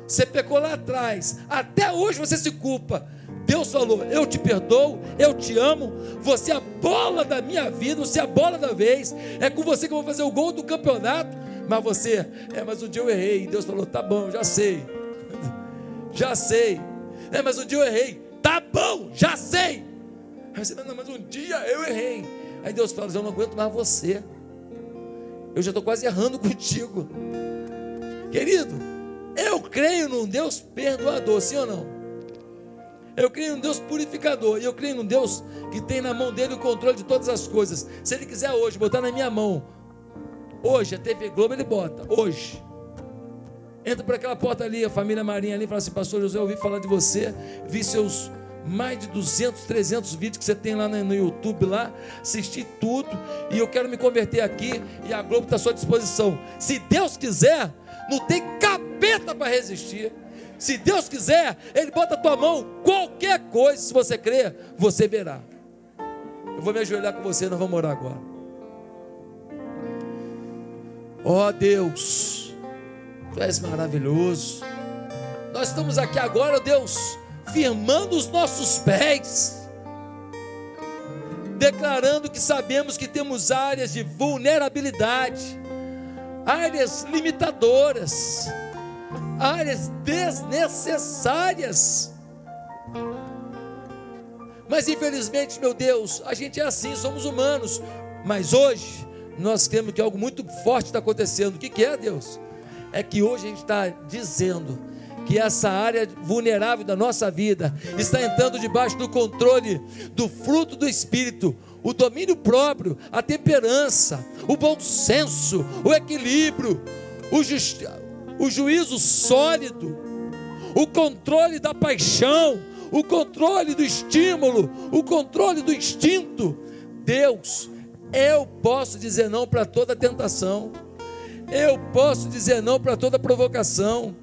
Você pecou lá atrás, até hoje você se culpa. Deus falou: Eu te perdoo, eu te amo, você é a bola da minha vida, você é a bola da vez, é com você que eu vou fazer o gol do campeonato. Mas você, é, mas um dia eu errei. E Deus falou: Tá bom, já sei, já sei. É, mas um dia eu errei, tá bom, já sei. Aí você, não, mas um dia eu errei. Aí Deus fala: Eu não aguento mais você, eu já estou quase errando contigo, querido. Eu creio num Deus perdoador, sim ou não? Eu creio num Deus purificador. E eu creio num Deus que tem na mão dele o controle de todas as coisas. Se ele quiser hoje botar na minha mão, hoje a TV Globo ele bota, hoje. Entra por aquela porta ali, a família Marinha ali, fala assim: Pastor José, eu ouvi falar de você, vi seus mais de 200, 300 vídeos que você tem lá no YouTube lá, assisti tudo e eu quero me converter aqui e a Globo está à sua disposição. Se Deus quiser, não tem capeta para resistir. Se Deus quiser, Ele bota a tua mão, qualquer coisa, se você crer, você verá. Eu vou me ajoelhar com você, nós vamos orar agora. Ó oh, Deus, Tu és maravilhoso. Nós estamos aqui agora, Deus, firmando os nossos pés, declarando que sabemos que temos áreas de vulnerabilidade, áreas limitadoras áreas desnecessárias. Mas infelizmente, meu Deus, a gente é assim, somos humanos. Mas hoje nós temos que algo muito forte está acontecendo. O que, que é, Deus? É que hoje a gente está dizendo que essa área vulnerável da nossa vida está entrando debaixo do controle do fruto do Espírito, o domínio próprio, a temperança, o bom senso, o equilíbrio, o, o juízo sólido, o controle da paixão, o controle do estímulo, o controle do instinto. Deus, eu posso dizer não para toda tentação, eu posso dizer não para toda provocação,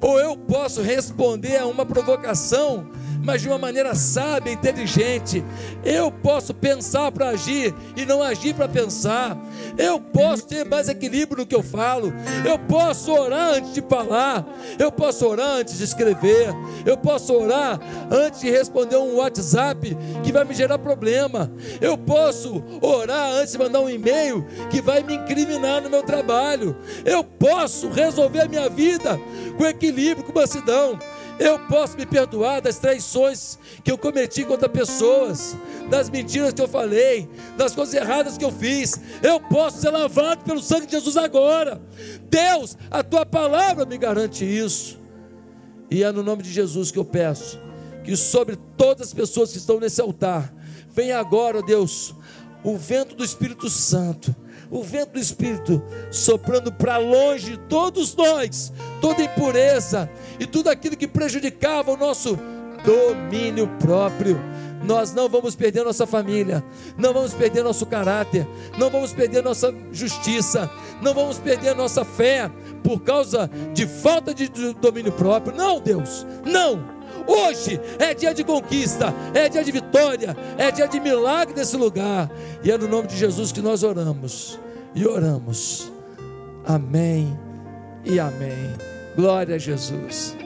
ou eu posso responder a uma provocação mas de uma maneira sábia, inteligente. Eu posso pensar para agir e não agir para pensar. Eu posso ter mais equilíbrio no que eu falo. Eu posso orar antes de falar. Eu posso orar antes de escrever. Eu posso orar antes de responder um WhatsApp que vai me gerar problema. Eu posso orar antes de mandar um e-mail que vai me incriminar no meu trabalho. Eu posso resolver a minha vida com equilíbrio, com mansidão. Eu posso me perdoar das traições que eu cometi contra pessoas, das mentiras que eu falei, das coisas erradas que eu fiz. Eu posso ser lavado pelo sangue de Jesus agora. Deus, a tua palavra me garante isso. E é no nome de Jesus que eu peço que sobre todas as pessoas que estão nesse altar, venha agora, Deus, o vento do Espírito Santo o vento do Espírito soprando para longe de todos nós, toda impureza e tudo aquilo que prejudicava o nosso domínio próprio. Nós não vamos perder nossa família, não vamos perder nosso caráter, não vamos perder nossa justiça, não vamos perder nossa fé por causa de falta de domínio próprio. Não, Deus, não. Hoje é dia de conquista, é dia de vitória, é dia de milagre nesse lugar. E é no nome de Jesus que nós oramos. E oramos. Amém e amém. Glória a Jesus.